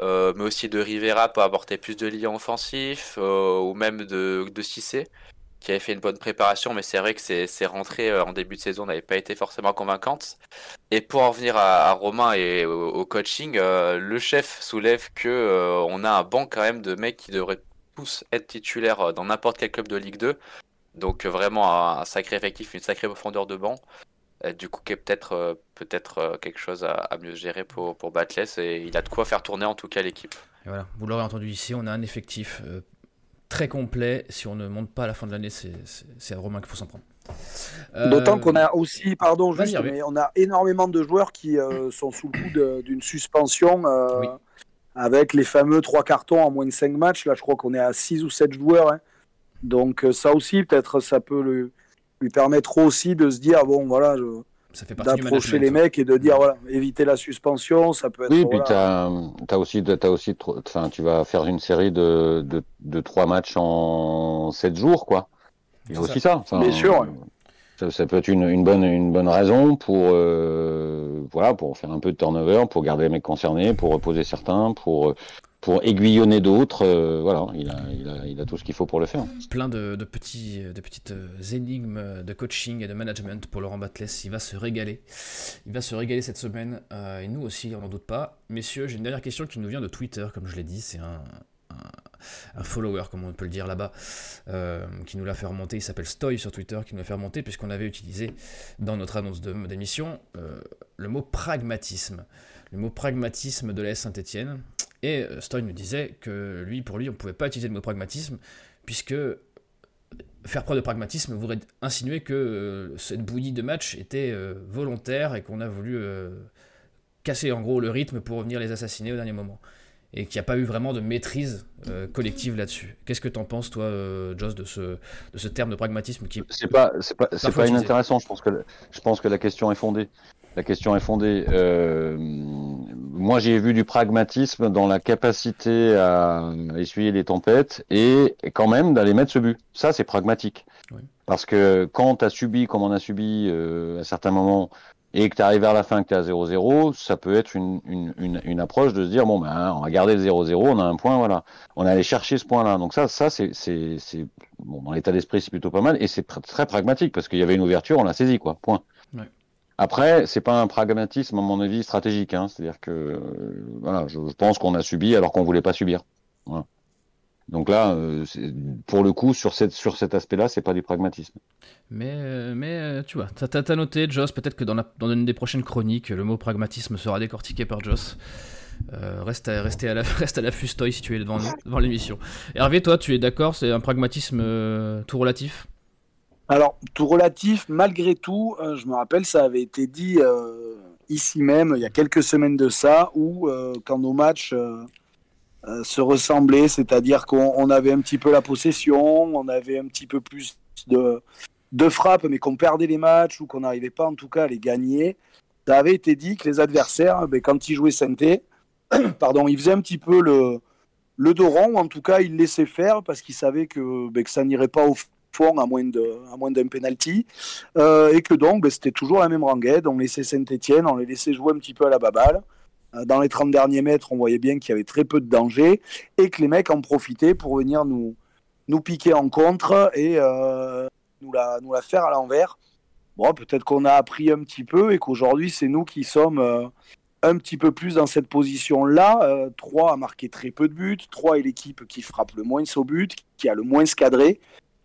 euh, mais aussi de Rivera pour apporter plus de liens offensifs, ou même de, de Cissé, qui avait fait une bonne préparation, mais c'est vrai que ses, rentrées en début de saison n'avaient pas été forcément convaincantes. Et pour en venir à, Romain et au, coaching, le chef soulève que on a un banc quand même de mecs qui devraient tous être titulaires dans n'importe quel club de Ligue 2. Donc vraiment un, sacré effectif, une sacrée profondeur de banc. Euh, du coup, qui est peut-être euh, peut-être euh, quelque chose à, mieux gérer pour, pour Batless et il a de quoi faire tourner en tout cas l'équipe. Voilà, vous l'aurez entendu ici, on a un effectif très complet. Si on ne monte pas à la fin de l'année, c'est à Romain qu'il faut s'en prendre. D'autant qu'on a aussi, pardon, juste, mais on a énormément de joueurs qui sont sous le coup d'une suspension avec les fameux trois cartons en moins de 5 matchs. Là, je crois qu'on est à 6 ou 7 joueurs. Hein. Donc, ça aussi, peut-être, ça peut le, lui permettre aussi de se dire bon voilà je, d'approcher les mecs et de dire voilà éviter la suspension ça peut être oui puis tu as, aussi as aussi enfin tu vas faire une série de, de, de 3 matchs en 7 jours quoi. Il y a aussi ça, bien sûr ça, peut être une, une, bonne une bonne raison pour euh, voilà pour faire un peu de turnover pour garder les mecs concernés pour reposer certains pour pour aiguillonner d'autres. Euh, voilà, il a, tout ce qu'il faut pour le faire. Plein de, de petites euh, énigmes de coaching et de management pour Laurent Batles. Il va se régaler. Il va se régaler cette semaine. Euh, et nous aussi, on n'en doute pas. Messieurs, j'ai une dernière question qui nous vient de Twitter, comme je l'ai dit. C'est un, follower, comme on peut le dire là-bas, qui nous l'a fait remonter. Il s'appelle Stoy sur Twitter, qui nous l'a fait remonter, puisqu'on avait utilisé dans notre annonce d'émission le mot pragmatisme. Le mot pragmatisme de la Saint-Etienne. Et euh, Stoy nous disait que lui, pour lui, on ne pouvait pas utiliser le mot pragmatisme, puisque faire preuve de pragmatisme voudrait insinuer que euh, cette bouillie de match était euh, volontaire et qu'on a voulu casser en gros le rythme pour revenir les assassiner au dernier moment. Et qu'il n'y a pas eu vraiment de maîtrise collective là-dessus. Qu'est-ce que tu en penses, toi, Joss, de ce, de ce terme de pragmatisme qui C'est pas, c'est pas, c'est pas inintéressant. Je pense que, je pense que la question est fondée. La question est fondée. Euh, moi, j'ai vu du pragmatisme dans la capacité à essuyer les tempêtes et quand même d'aller mettre ce but. Ça, c'est pragmatique. Parce que quand tu as subi, comme on a subi euh, à certains moments, et que tu arrives vers la fin que tu es à 0-0, ça peut être une, une, une, approche de se dire, bon, ben, on va garder le 0-0, on a un point, voilà. On est allé chercher ce point-là. Donc ça, ça c'est, c'est, c'est bon, dans l'état d'esprit, c'est plutôt pas mal et c'est très pragmatique parce qu'il y avait une ouverture, on l'a saisi, quoi. Point. Après, c'est pas un pragmatisme à mon avis stratégique, hein. c'est-à-dire que euh, voilà, je, pense qu'on a subi alors qu'on voulait pas subir. Donc là, euh, pour le coup, sur, cet aspect-là, c'est pas du pragmatisme. Mais, euh, tu vois, t'as as, noté, Joss, peut-être que dans, une des prochaines chroniques, le mot pragmatisme sera décortiqué par Joss. reste, à, la, reste à si tu es devant l'émission. Hervé, toi, tu es d'accord, c'est un pragmatisme tout relatif? Alors, tout relatif, malgré tout, euh, je me rappelle, ça avait été dit euh, ici même, il y a quelques semaines de ça, où euh, quand nos matchs se ressemblaient, c'est-à-dire qu'on avait un petit peu la possession, on avait un petit peu plus de, de frappes, mais qu'on perdait les matchs ou qu'on n'arrivait pas en tout cas à les gagner, ça avait été dit que les adversaires, ben, quand ils jouaient Sainté, pardon, ils faisaient un petit peu le, le dos ou en tout cas ils laissaient faire parce qu'ils savaient que, ben, que ça n'irait pas au fond à moins d'un penalty. Euh, et que donc ben, c'était toujours la même rengaide on laissait Saint-Etienne on les laissait jouer un petit peu à la baballe. Euh, dans les 30 derniers mètres on voyait bien qu'il y avait très peu de danger et que les mecs en profitaient pour venir nous nous piquer en contre et euh, nous la nous la faire à l'envers. Bon peut-être qu'on a appris un petit peu et qu'aujourd'hui c'est nous qui sommes un petit peu plus dans cette position-là. 3 a marqué très peu de buts. 3 est l'équipe qui frappe le moins au but, qui a le moins cadré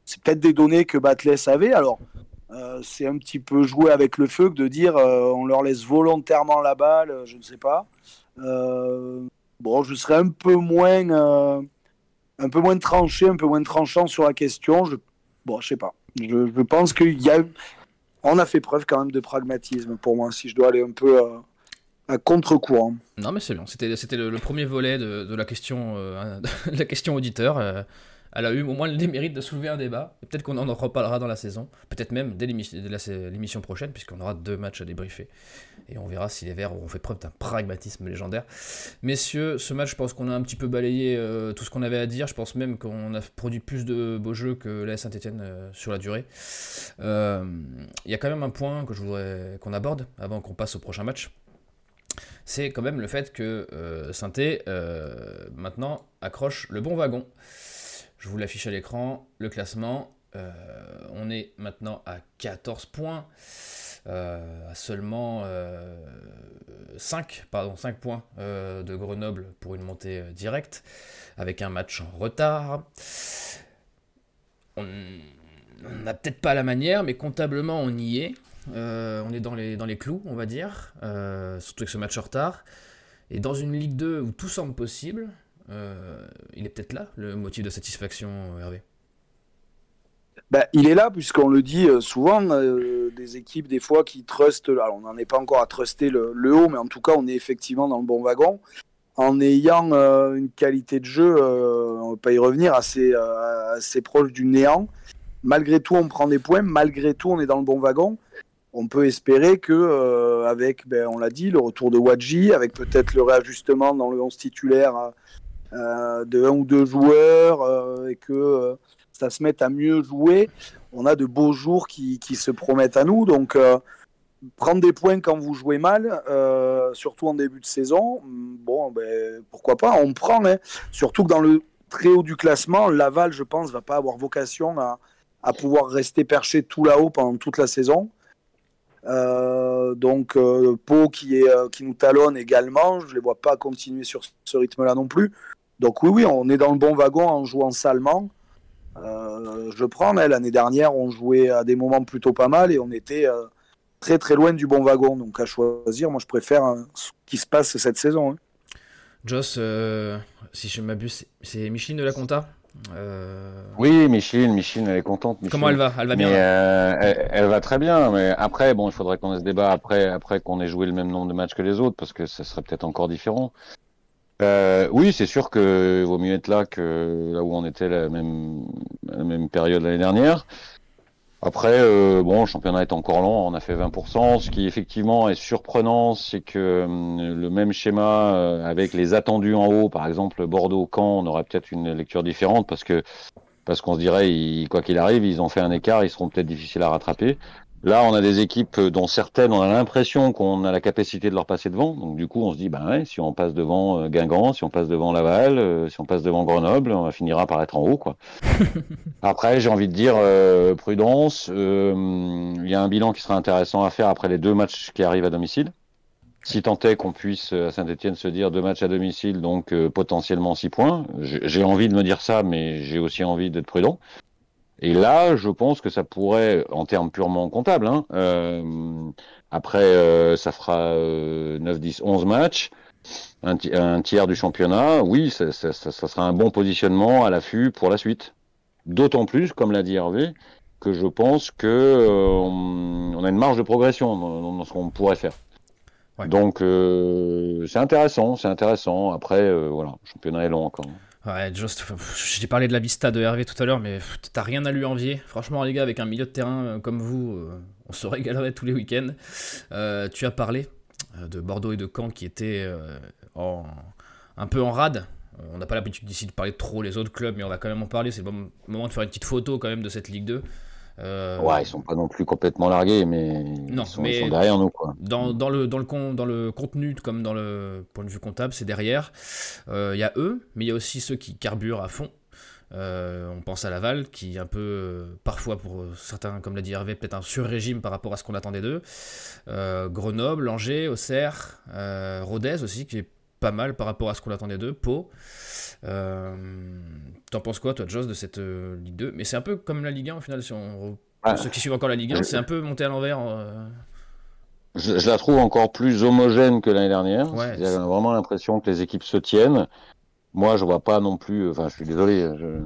c'est peut-être des données que Batless avait. Alors, euh, c'est un petit peu jouer avec le feu que de dire euh, on leur laisse volontairement la balle, euh, je ne sais pas. bon, je serais un peu moins, un peu moins tranché, un peu moins tranchant sur la question. Je, bon, je sais pas. Je, pense qu'il y a, on a fait preuve quand même de pragmatisme pour moi, si je dois aller un peu à contre-courant. Non, mais c'est bien. C'était, c'était le, premier volet de, de la question, la question auditeur elle a eu au moins le mérite de soulever un débat. Peut-être qu'on en reparlera dans la saison, peut-être même dès l'émission prochaine, puisqu'on aura deux matchs à débriefer. Et on verra si les Verts ont fait preuve d'un pragmatisme légendaire. Messieurs, ce match, je pense qu'on a un petit peu balayé euh, tout ce qu'on avait à dire. Je pense même qu'on a produit plus de beaux jeux que la Saint-Etienne euh, sur la durée. Euh, il y a quand même un point que je voudrais qu'on aborde avant qu'on passe au prochain match c'est quand même le fait que euh, euh, maintenant accroche le bon wagon. Je vous l'affiche à l'écran, le classement. Euh, on est maintenant à 14 points, à seulement 5, pardon, 5 points de Grenoble pour une montée directe, avec un match en retard. On n'a peut-être pas la manière, mais comptablement on y est. Euh, on est dans les, dans les clous, on va dire, euh, surtout avec ce match en retard. Et dans une Ligue 2 où tout semble possible, euh, il est peut-être là le motif de satisfaction, Hervé? Bah, il est là, puisqu'on le dit souvent, des équipes, des fois, qui trustent. Alors, on n'en est pas encore à truster le, haut, mais en tout cas, on est effectivement dans le bon wagon. En ayant une qualité de jeu, on ne va pas y revenir, assez, assez proche du néant. Malgré tout, on prend des points. Malgré tout, on est dans le bon wagon on peut espérer que, euh, avec, ben, on l'a dit, le retour de Wadji, avec peut-être le réajustement dans le 11 titulaire euh, de un ou deux joueurs, euh, et que ça se mette à mieux jouer, on a de beaux jours qui, se promettent à nous. Donc, prendre des points quand vous jouez mal, surtout en début de saison, bon, ben, pourquoi pas, on prend. Hein. Surtout que dans le très haut du classement, Laval, je pense, va pas avoir vocation à, à pouvoir rester perché tout là-haut pendant toute la saison. Euh, donc euh, Pau qui, est, euh, qui nous talonne également, je ne les vois pas continuer sur ce rythme-là non plus. Donc oui, oui, on est dans le bon wagon en jouant salement. je prends, mais l'année dernière, on jouait à des moments plutôt pas mal et on était très très loin du bon wagon. Donc à choisir, moi je préfère ce qui se passe cette saison. Hein. Joss, si je m'abuse, c'est Micheline de la Conta euh, oui, Micheline, Micheline, elle est contente. Comment elle va? Elle va bien euh, elle, va très bien, mais après, bon, il faudrait qu'on ait ce débat après, après qu'on ait joué le même nombre de matchs que les autres, parce que ça serait peut-être encore différent. Euh, oui, c'est sûr que vaut mieux être là que là où on était la même, même période l'année dernière. Après, euh, bon, le championnat est encore long, on a fait 20%. Ce qui effectivement est surprenant, c'est que euh, le même schéma euh, avec les attendus en haut, par exemple Bordeaux-Caen, on aurait peut-être une lecture différente parce que parce qu'on se dirait, quoi qu'il arrive, ils ont fait un écart, ils seront peut-être difficiles à rattraper. Là, on a des équipes dont certaines, on a l'impression qu'on a la capacité de leur passer devant. Donc du coup, on se dit, ben ouais, si on passe devant euh, Guingamp, si on passe devant Laval, euh, si on passe devant Grenoble, on finira par être en haut, quoi. après, j'ai envie de dire euh, prudence. Il y a un bilan qui sera intéressant à faire après les deux matchs qui arrivent à domicile. Si tant est qu'on puisse à Saint-Etienne se dire deux matchs à domicile, donc potentiellement six points. J'ai envie de me dire ça, mais j'ai aussi envie d'être prudent. Et là, je pense que ça pourrait, en termes purement comptables, hein, euh, après, euh, ça fera 9, 10, 11 matchs, un, tiers du championnat. Oui, ça, ça, ça, sera un bon positionnement à l'affût pour la suite. D'autant plus, comme l'a dit Hervé, que je pense que euh, on, a une marge de progression dans, ce qu'on pourrait faire. Donc, c'est intéressant, c'est intéressant. Après, voilà, le championnat est long encore. Ouais, just, j'ai parlé de la vista de Hervé tout à l'heure, mais t'as rien à lui envier. Franchement, les gars, avec un milieu de terrain euh, comme vous, euh, on se régalerait tous les week-ends. Euh, tu as parlé de Bordeaux et de Caen qui étaient un peu en rade. On n'a pas l'habitude d'ici de parler trop les autres clubs, mais on va quand même en parler. C'est le moment de faire une petite photo quand même de cette Ligue 2. Euh, ouais, ils sont pas non plus complètement largués, mais, non, ils, sont, mais derrière nous. Quoi. Dans, dans, le, dans, le, dans le contenu, comme dans le point de vue comptable, c'est derrière. Euh, il y a eux, mais il y a aussi ceux qui carburent à fond. Euh, on pense à Laval, qui est un peu, parfois pour certains, comme l'a dit Hervé, peut-être un sur-régime par rapport à ce qu'on attendait d'eux. Grenoble, Angers, Auxerre, Rodez aussi, qui est pas mal par rapport à ce qu'on attendait d'eux. Pau. Euh, t'en penses quoi, toi, Joss, de cette euh, Ligue 2 Mais c'est un peu comme la Ligue 1 au final, si on... ceux qui suivent encore la Ligue 1, c'est un peu monté à l'envers. Euh. Je, la trouve encore plus homogène que l'année dernière. J'ai vraiment l'impression que les équipes se tiennent. Moi, je vois pas non plus. Enfin, je suis désolé de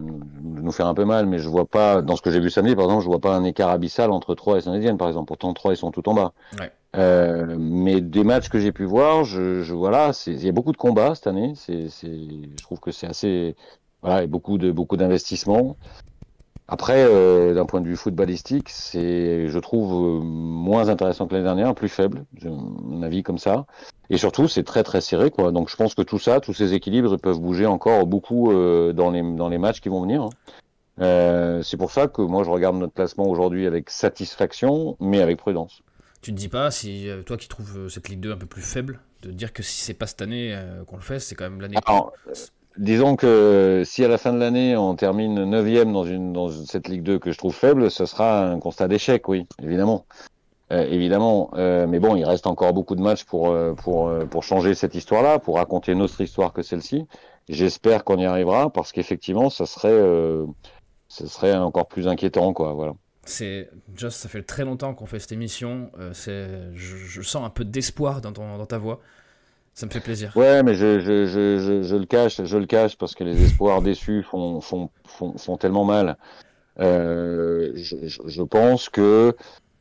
nous faire un peu mal, mais je vois pas dans ce que j'ai vu samedi, par exemple, je vois pas un écart abyssal entre 3 et Saint-Etienne, par exemple. Pourtant, 3 ils sont tout en bas. Ouais. Euh, mais des matchs que j'ai pu voir, je, je voilà, il y a beaucoup de combats cette année. C'est, je trouve que c'est assez, voilà, et beaucoup de beaucoup d'investissements. Après, euh, d'un point de vue footballistique, c'est, je trouve, euh, moins intéressant que l'année dernière, plus faible, mon avis comme ça. Et surtout, c'est très très serré, quoi. Donc, je pense que tout ça, tous ces équilibres, ils peuvent bouger encore beaucoup euh, dans les dans les matchs qui vont venir. hein. C'est pour ça que moi, je regarde notre classement aujourd'hui avec satisfaction, mais avec prudence. Tu te dis pas, si toi qui trouves cette Ligue 2 un peu plus faible, de dire que si c'est pas cette année qu'on le fait, c'est quand même l'année. Disons que si à la fin de l'année on termine 9 dans cette Ligue 2 que je trouve faible, ce sera un constat d'échec, oui, évidemment. Euh, évidemment, Euh, mais bon, il reste encore beaucoup de matchs pour euh, pour pour changer cette histoire-là, pour raconter une autre histoire que celle-ci. J'espère qu'on y arrivera parce qu'effectivement, ça serait ça serait encore plus inquiétant, quoi. Voilà. C'est Joss, ça fait très longtemps qu'on fait cette émission. c'est, je, sens un peu d'espoir dans, dans ta voix. Ça me fait plaisir. Ouais, mais je, je, je, je, le cache, je le cache parce que les espoirs déçus font, font, font, font tellement mal. Euh, je, pense que,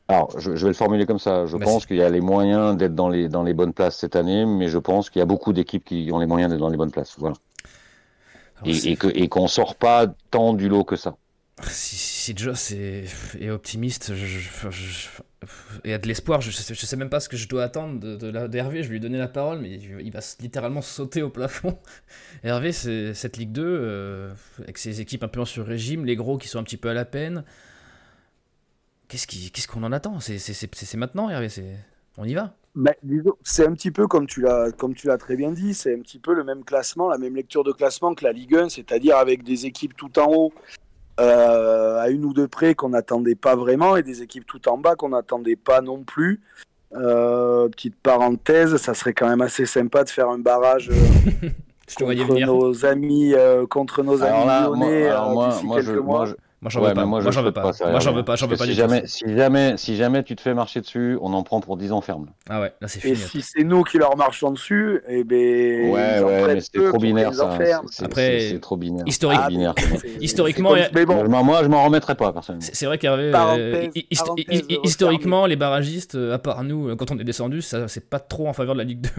alors, je, je vais le formuler comme ça. Je pense qu'il y a les moyens d'être dans les, dans les bonnes places cette année, mais je pense qu'il y a beaucoup d'équipes qui ont les moyens d'être dans les bonnes places. Voilà. Alors, c'est- Et, et que, et qu'on sort pas tant du lot que ça. si, si Joss est, est optimiste je, je- je- et a de l'espoir, je, sais- sais même pas ce que je dois attendre de, d'Hervé. Je vais lui donner la parole, mais il, il va littéralement sauter au plafond. Hervé, c'est cette Ligue 2, euh, avec ses équipes un peu en sur-régime, les gros qui sont un petit peu à la peine. Qu'est-ce, qu'on en attend? C'est, maintenant, Hervé. On y va? Disons, c'est un petit peu comme tu l'as très bien dit, c'est un petit peu le même classement, la même lecture de classement que la Ligue 1, c'est-à-dire avec des équipes tout en haut euh, à une ou deux près qu'on n'attendait pas vraiment et des équipes tout en bas qu'on n'attendait pas non plus. Euh, petite parenthèse, ça serait quand même assez sympa de faire un barrage euh, contre nos amis euh, contre nos Alors amis là, moi, lyonnais alors euh, moi, d'ici moi, quelques je, mois. moi, je- Moi, j'en ouais, veux pas. moi, Moi, je j'en veux pas. Moi, j'en veux pas. J'en veux pas si tout. jamais, si jamais, si jamais tu te fais marcher dessus, on en prend pour 10 ans ferme. Ah ouais, là, c'est Et fini. si c'est nous qui leur marchons dessus, eh ben, Ouais, ils en ouais, prennent mais c'est trop binaire ça. Après, c'est trop binaire. historique- Ah, binaire, Historiquement, c'est il y a- comme- mais bon, Moi, je m'en remettrais pas personnellement. C'est vrai qu'Hervé, euh, historiquement, les barragistes, euh, à part nous, euh, quand on est descendu, ça c'est pas trop en faveur de la Ligue 2.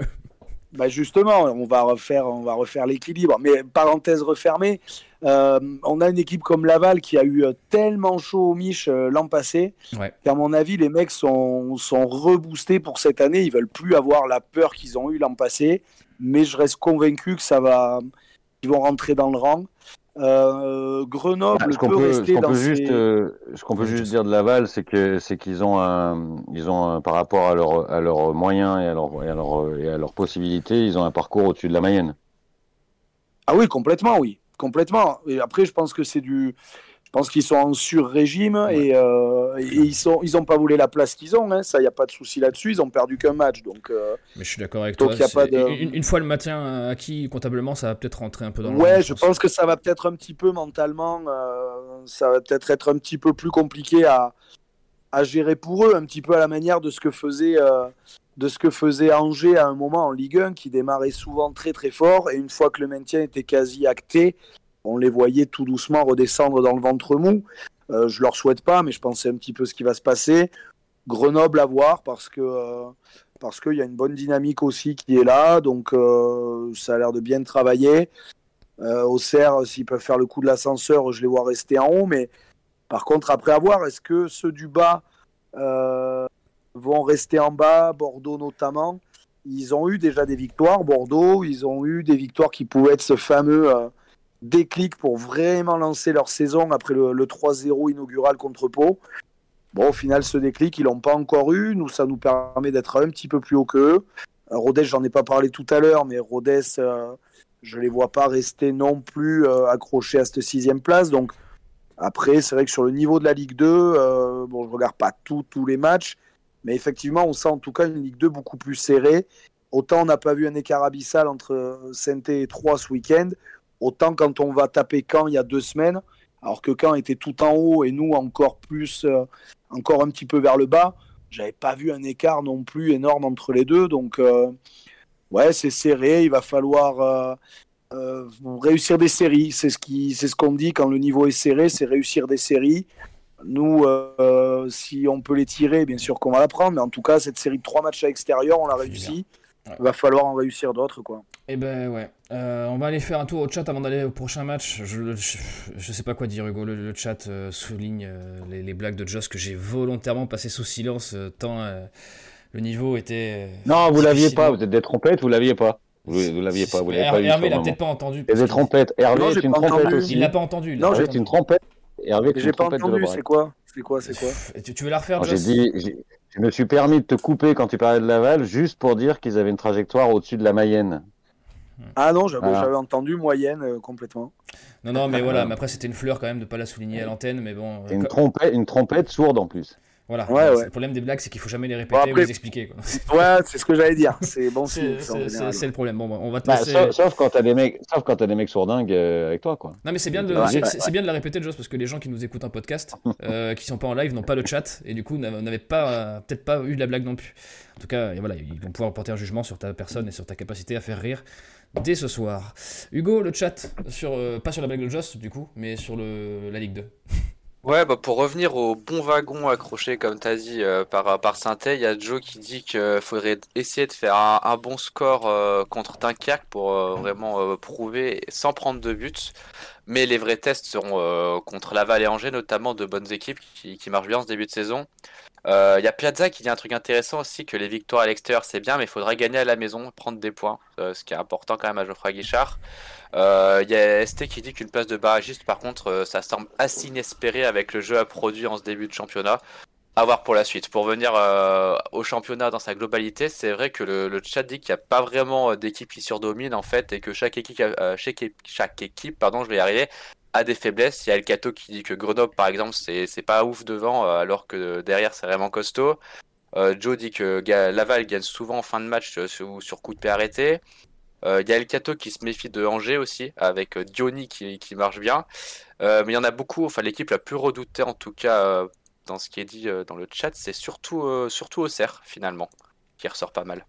Bah justement, on va refaire, on va refaire l'équilibre. Mais parenthèse refermée, euh, on a une équipe comme Laval qui a eu euh, tellement chaud au Mich euh, l'an passé Ouais. qu'à mon avis, les mecs sont, sont reboostés pour cette année. Ils veulent plus avoir la peur qu'ils ont eu l'an passé. Mais je reste convaincu que ça va, qu'ils vont rentrer dans le rang. Euh, Grenoble Ah, ce qu'on peut, peut, ce rester qu'on dans peut ses... juste, euh, ce qu'on peut Oui, juste dire de Laval, c'est que c'est qu'ils ont un, ils ont un- par rapport à leurs à leurs moyens et à leurs et à leurs et à leurs possibilités, ils ont un parcours au-dessus de la Mayenne. Ah oui, complètement, oui, complètement. Et après, je pense que c'est du, je pense qu'ils sont en sur-régime et, euh, et ils sont, ils ont pas volé la place qu'ils ont. Hein, ça, il y a pas de souci là-dessus. Ils ont perdu qu'un match, donc. euh, Mais je suis d'accord avec Donc, toi. y a c'est- pas de- une, une fois le maintien acquis comptablement, ça va peut-être rentrer un peu dans le ouais, je pense que ça va peut-être un petit peu mentalement, euh, ça va peut-être être un petit peu plus compliqué à, à gérer pour eux, un petit peu à la manière de ce que faisait, de ce que faisait Angers à un moment en Ligue 1, qui démarrait souvent très très fort, et une fois que le maintien était quasi acté, on les voyait tout doucement redescendre dans le ventre mou. Euh, je leur souhaite pas, mais je c'est un petit peu ce qui va se passer. Grenoble à voir parce que euh, parce qu'il y a une bonne dynamique aussi qui est là, donc euh, ça a l'air de bien travailler. Euh, Auxerre, s'ils peuvent faire le coup de l'ascenseur, je les vois rester en haut, mais par contre, après avoir, est-ce que ceux du bas vont rester en bas, Bordeaux notamment? Ils ont eu déjà des victoires, Bordeaux, ils ont eu des victoires qui pouvaient être ce fameux déclic pour vraiment lancer leur saison après le, le 3-0 inaugural contre Pau. Bon, au final, ce déclic, ils l'ont pas encore eu. Nous, ça nous permet d'être un petit peu plus haut qu'eux. Euh, Rodez, j'en ai pas parlé tout à l'heure, mais Rodez, euh, je les vois pas rester non plus euh, accrochés à cette sixième place. Donc, après, c'est vrai que sur le niveau de la Ligue 2, euh, bon, je regarde pas tout- tous les matchs, mais effectivement, on sent en tout cas une Ligue 2 beaucoup plus serrée. Autant on n'a pas vu un écart abyssal entre saint et 3 ce week-end, autant quand on va taper Caen il y a deux semaines, alors que Caen était tout en haut et nous encore plus, euh, encore un petit peu vers le bas, j'avais pas vu un écart non plus énorme entre les deux. Donc, euh, ouais, c'est serré. Il va falloir euh, réussir des séries. C'est ce qui, c'est ce qu'on dit quand le niveau est serré, c'est réussir des séries. Nous, si on peut les tirer, bien sûr qu'on va la prendre. Mais en tout cas, cette série de trois matchs à l'extérieur, on l'a réussi. Va falloir en réussir d'autres, quoi. Et eh ben ouais. Euh, on va aller faire un tour au chat avant d'aller au prochain match. Je, je, sais pas quoi dire, Hugo. Le, chat euh, souligne euh, les, blagues de Joss que j'ai volontairement passé sous silence tant le niveau était. non, vous l'aviez pas. Vous êtes des trompettes, vous l'aviez pas. Vous, vous l'aviez pas. Vous l'avez pas Hervé l'a peut-être pas entendu. Des trompettes. Hervé est une trompette aussi. Il l'a pas entendu. Non, j'ai une trompette. Hervé, j'ai pas entendu. C'est quoi? C'est quoi C'est quoi? tu, veux la refaire, J'ai dit. Je me suis permis de te couper quand tu parlais de Laval, juste pour dire qu'ils avaient une trajectoire au-dessus de la Mayenne. Ah non, j'avais entendu moyenne euh, complètement. Non, non, mais voilà, mais après c'était une fleur quand même de ne pas la souligner à l'antenne, mais bon. une, trompette, une trompette sourde en plus. Voilà. Le problème des blagues, c'est qu'il faut jamais les répéter ou les expliquer. Quoi. Ouais, c'est ce que j'allais dire. C'est bon C'est le problème. Bon, bah, on va te bah, sauf, quand t'as des mecs, sauf quand as des mecs sourdingues euh, avec toi, quoi. Non, mais c'est bien de, c'est bien de la répéter, Joss, parce que les gens qui nous écoutent un podcast, euh, qui sont pas en live, n'ont pas le chat et du coup n'avaient pas, peut-être pas eu de la blague non plus. En tout cas, et voilà, ils vont pouvoir porter un jugement sur ta personne et sur ta capacité à faire rire dès ce soir. Hugo, le chat sur, euh, pas sur la blague de Joss du coup, mais sur le, la Ligue 2. Ouais, bah pour revenir au bon wagon accroché, comme tu as dit, euh, par, par Sainté, il y a Joe qui dit qu'il faudrait essayer de faire un, bon score euh, contre Dunkerque pour euh, vraiment prouver sans prendre de buts. Mais les vrais tests seront contre Laval et Angers, notamment de bonnes équipes qui, marchent bien en ce début de saison. Il y a Piazza qui dit un truc intéressant aussi, que les victoires à l'extérieur c'est bien, mais il faudra gagner à la maison, prendre des points, ce qui est important quand même à Geoffroy Guichard. Il euh, y a ST qui dit qu'une place de barragiste, par contre, euh, ça semble assez inespéré avec le jeu à produire en ce début de championnat. À voir pour la suite. Pour venir euh, au championnat dans sa globalité, c'est vrai que le, chat dit qu'il n'y a pas vraiment d'équipe qui surdomine en fait et que chaque équipe, chaque, chaque, équipe, pardon, je vais y arriver, a des faiblesses. Il y a El Cato qui dit que Grenoble, par exemple, c'est pas ouf devant, alors que derrière c'est vraiment costaud. Joe dit que Laval gagne souvent en fin de match sur, sur coup de pied arrêté. Il euh, y a El Cato qui se méfie de Angers aussi, avec euh, Diony qui, marche bien. Euh, mais il y en a beaucoup, enfin l'équipe la plus redoutée en tout cas dans ce qui est dit dans le chat, c'est surtout, surtout Auxerre finalement, qui ressort pas mal.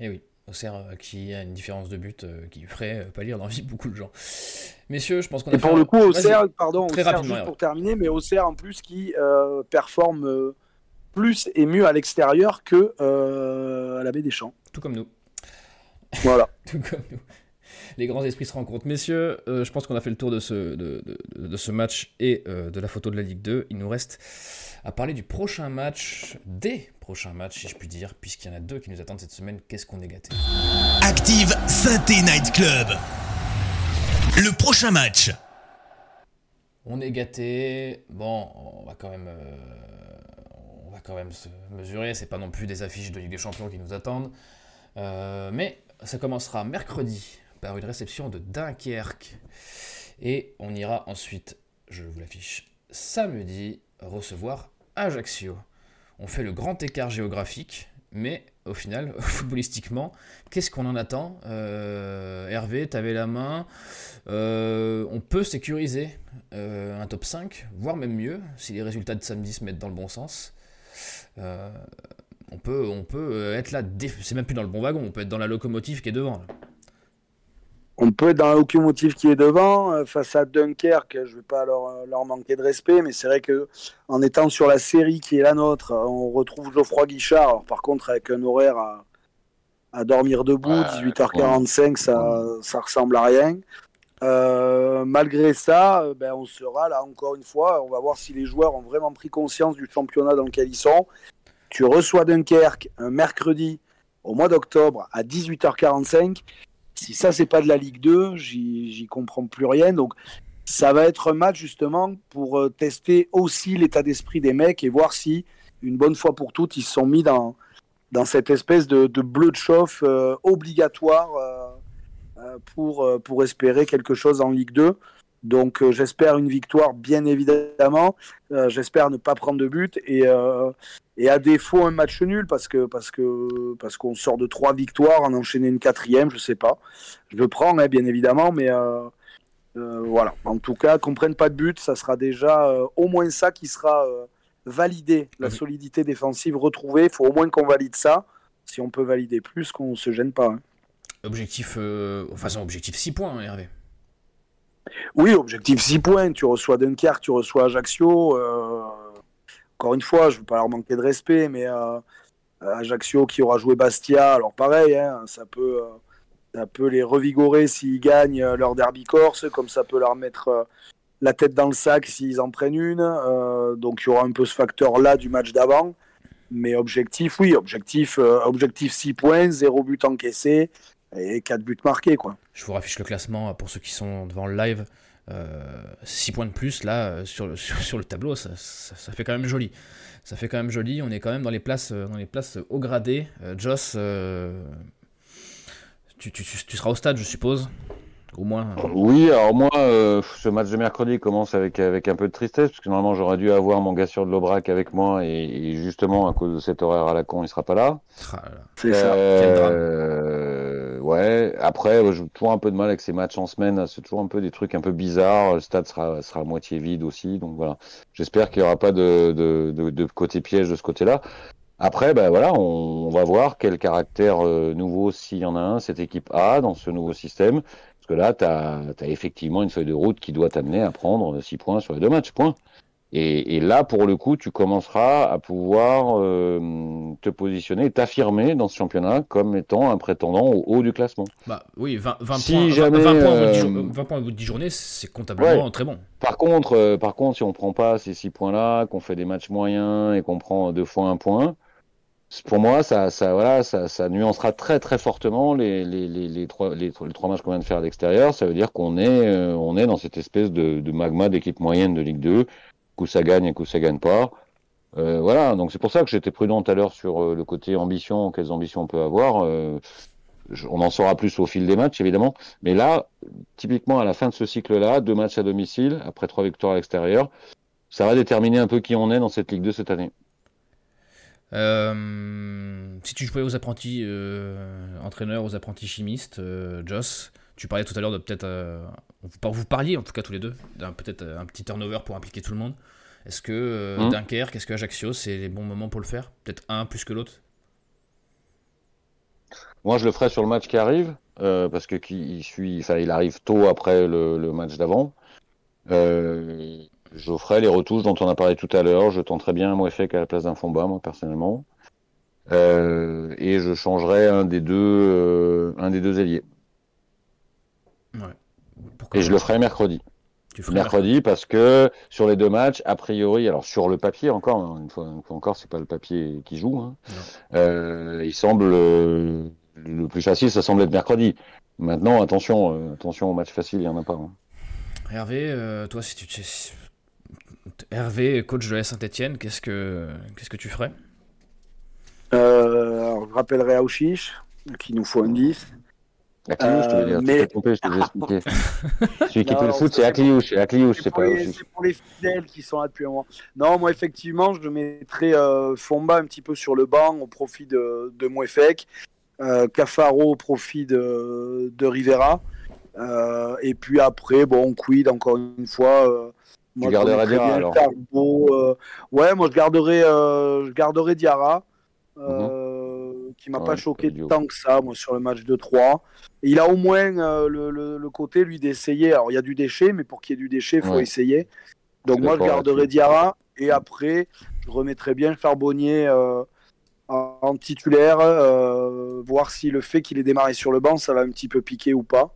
Et eh oui, Auxerre qui a une différence de but qui ferait pas lire l'envie beaucoup de gens. Messieurs, je pense qu'on a Et pour le coup, Auxerre, pardon, très rapidement, juste pour terminer, mais Auxerre en plus qui performe plus et mieux à l'extérieur que à la baie des Champs. Tout comme nous. Voilà. Tout comme nous. Les grands esprits se rencontrent. Messieurs, euh, je pense qu'on a fait le tour de ce, de, de, ce match et euh, de la photo de la Ligue 2. Il nous reste à parler du prochain match, des prochains matchs, si je puis dire, puisqu'il y en a deux qui nous attendent cette semaine. Qu'est-ce qu'on est gâté? Active Synthé Night Club. Le prochain match. On est gâté. Bon, on va quand même. Euh, on va quand même se mesurer. C'est pas non plus des affiches de Ligue des Champions qui nous attendent. mais ça commencera mercredi par une réception de Dunkerque. Et on ira ensuite, je vous l'affiche, samedi, recevoir Ajaccio. On fait le grand écart géographique, mais au final, footballistiquement, qu'est-ce qu'on en attend? Euh, Hervé, t'avais la main. Euh, on peut sécuriser euh, un top 5, voire même mieux, si les résultats de samedi se mettent dans le bon sens on peut, être là, c'est même plus dans le bon wagon, on peut être dans la locomotive qui est devant. On peut être dans la locomotive qui est devant, euh, face à Dunkerque, je ne vais pas leur, leur, manquer de respect, mais c'est vrai que en étant sur la série qui est la nôtre, on retrouve Geoffroy Guichard, par contre avec un horaire à, dormir debout, 18h45, ça, ça ressemble à rien. Euh, malgré ça, ben, on sera là encore une fois. On va voir si les joueurs ont vraiment pris conscience du championnat dans lequel ils sont tu reçois Dunkerque un mercredi au mois d'octobre à 18h45. Si ça, c'est pas de la Ligue 2, j'y comprends plus rien. Donc, ça va être un match justement pour euh, tester aussi l'état d'esprit des mecs et voir si, une bonne fois pour toutes, ils se sont mis dans, dans cette espèce de, bleu de chauffe euh, obligatoire euh, pour, pour espérer quelque chose en Ligue 2. Donc j'espère une victoire, bien évidemment. j'espère ne pas prendre de but et, et à défaut un match nul parce que parce que parce qu'on sort de trois victoires, en enchaîner une quatrième, je sais pas. Je le prends hein, bien évidemment, mais euh, euh, voilà. En tout cas, qu'on prenne pas de but, ça sera déjà euh, au moins ça qui sera validé, la mhm. solidité défensive retrouvée. Il faut au moins qu'on valide ça. Si on peut valider plus, qu'on se gêne pas. Hein. Objectif, enfin objectif 6 points, hein, Hervé. Oui, objectif 6 points. Tu reçois Dunkerque, tu reçois Ajaccio encore une fois, je ne veux pas leur manquer de respect, mais euh, Ajaccio qui aura joué Bastia, alors pareil, hein, ça peut ça peut les revigorer s'ils gagnent leur derby corse, comme ça peut leur mettre la tête dans le sac s'ils en prennent une. donc il y aura un peu ce facteur-là du match d'avant. Mais objectif, oui, objectif, objectif 6 points, 0 but encaissé et 4 buts marqués. Quoi. Je vous raffiche le classement pour ceux qui sont devant le live. 6 points de plus là sur le, sur, le tableau, ça, ça, fait quand même joli. Ça fait quand même joli. On est quand même dans les places, dans les places haut gradées. Joss, tu, tu, tu, seras au stade, je suppose. Au moins. Oui, alors moi, euh, ce match de mercredi commence avec, avec un peu de tristesse, parce que normalement j'aurais dû avoir mon gars sur de l'Aubrac avec moi, et, justement, à cause de cet horaire à la con, il sera pas là. Ah c'est ça. Euh, ouais, après, j'ai toujours un peu de mal avec ces matchs en semaine, c'est toujours un peu des trucs un peu bizarres, le stade sera, sera à moitié vide aussi, donc voilà. J'espère qu'il n'y aura pas de, de, de, de côté piège de ce côté-là. Après, ben voilà, on, va voir quel caractère euh, nouveau, s'il y en a un, cette équipe a dans ce nouveau système. Parce que là, tu as, effectivement une feuille de route qui doit t'amener à prendre 6 points sur les deux matchs, point. Et, là, pour le coup, tu commenceras à pouvoir euh, te positionner, t'affirmer dans ce championnat comme étant un prétendant au haut du classement. Bah oui, 20, points, 20, points, au bout de 10 journées, c'est comptablement très bon. Par contre, euh, par contre, si on prend pas ces 6 points-là, qu'on fait des matchs moyens et qu'on prend deux fois un point, pour moi, ça, ça, voilà, ça, ça nuancera très très fortement les, les, les, les trois, les, trois matchs qu'on vient de faire à l'extérieur. Ça veut dire qu'on est, euh, on est dans cette espèce de, de magma d'équipe moyenne de Ligue 2. Coup ça gagne et coup ça gagne pas. Euh, voilà, donc c'est pour ça que j'étais prudent tout à l'heure sur euh, le côté ambition, quelles ambitions on peut avoir. Euh, on en saura plus au fil des matchs, évidemment. Mais là, typiquement à la fin de ce cycle-là, deux matchs à domicile, après trois victoires à l'extérieur, ça va déterminer un peu qui on est dans cette Ligue 2 cette année. Si tu jouais aux apprentis entraîneurs, aux apprentis chimistes, Joss, tu parlais tout à l'heure de peut-être. vous parliez en tout cas tous les deux d'un peut-être un petit turnover pour impliquer tout le monde. Est-ce que mmh. Dunkerque, est-ce que Ajaccio, c'est les bons moments pour le faire? Peut-être un plus que l'autre? Moi, je le ferai sur le match qui arrive, parce que qui, suit, il arrive tôt après le, le match d'avant. Euh, je ferai les retouches dont on a parlé tout à l'heure. Je tenterai bien un Mouefek à la place d'un Fomba, moi, personnellement. Euh, et je changerai un des deux, euh, un des deux ailiers. Et je le ferai mercredi. mercredi parce que sur les deux matchs, a priori, alors sur le papier encore, hein, une fois, une fois encore, c'est pas le papier qui joue. Hein, euh, il semble le plus facile, ça semble être mercredi. Maintenant, attention, euh, attention au match facile, il y en a pas. Hein. Hervé, toi, si tu Hervé, coach de la Saint-Etienne, qu'est-ce que, qu'est-ce que tu ferais? Euh, Je rappellerai à Ouchiche qu'il nous faut un 10. Akliouche, je te dire. Mais... Trompé, je te expliquer. Celui qui fait le foot, c'est Akliouche. C'est c'est pas C'est pour les fidèles qui sont là depuis un moment. Non, moi, effectivement, je mettrais euh, Fomba un petit peu sur le banc au profit de, de Mouefek. Euh, Cafaro au profit de, de Rivera. Euh, et puis après, bon, Quid, encore une fois. Euh, moi, tu garderais Diarra alors euh, Ouais, moi je garderais, euh, je garderais Diarra, euh, mhm. qui m'a pas choqué tant que ça, moi sur le match de 3. Il a au moins le, le, côté lui d'essayer. Alors il y a du déchet, mais pour qu'il y ait du déchet, il faut essayer. Donc moi je garderais Diarra et après je remettrais bien Charbonnier en titulaire, voir si le fait qu'il ait démarré sur le banc, ça va un petit peu piquer ou pas.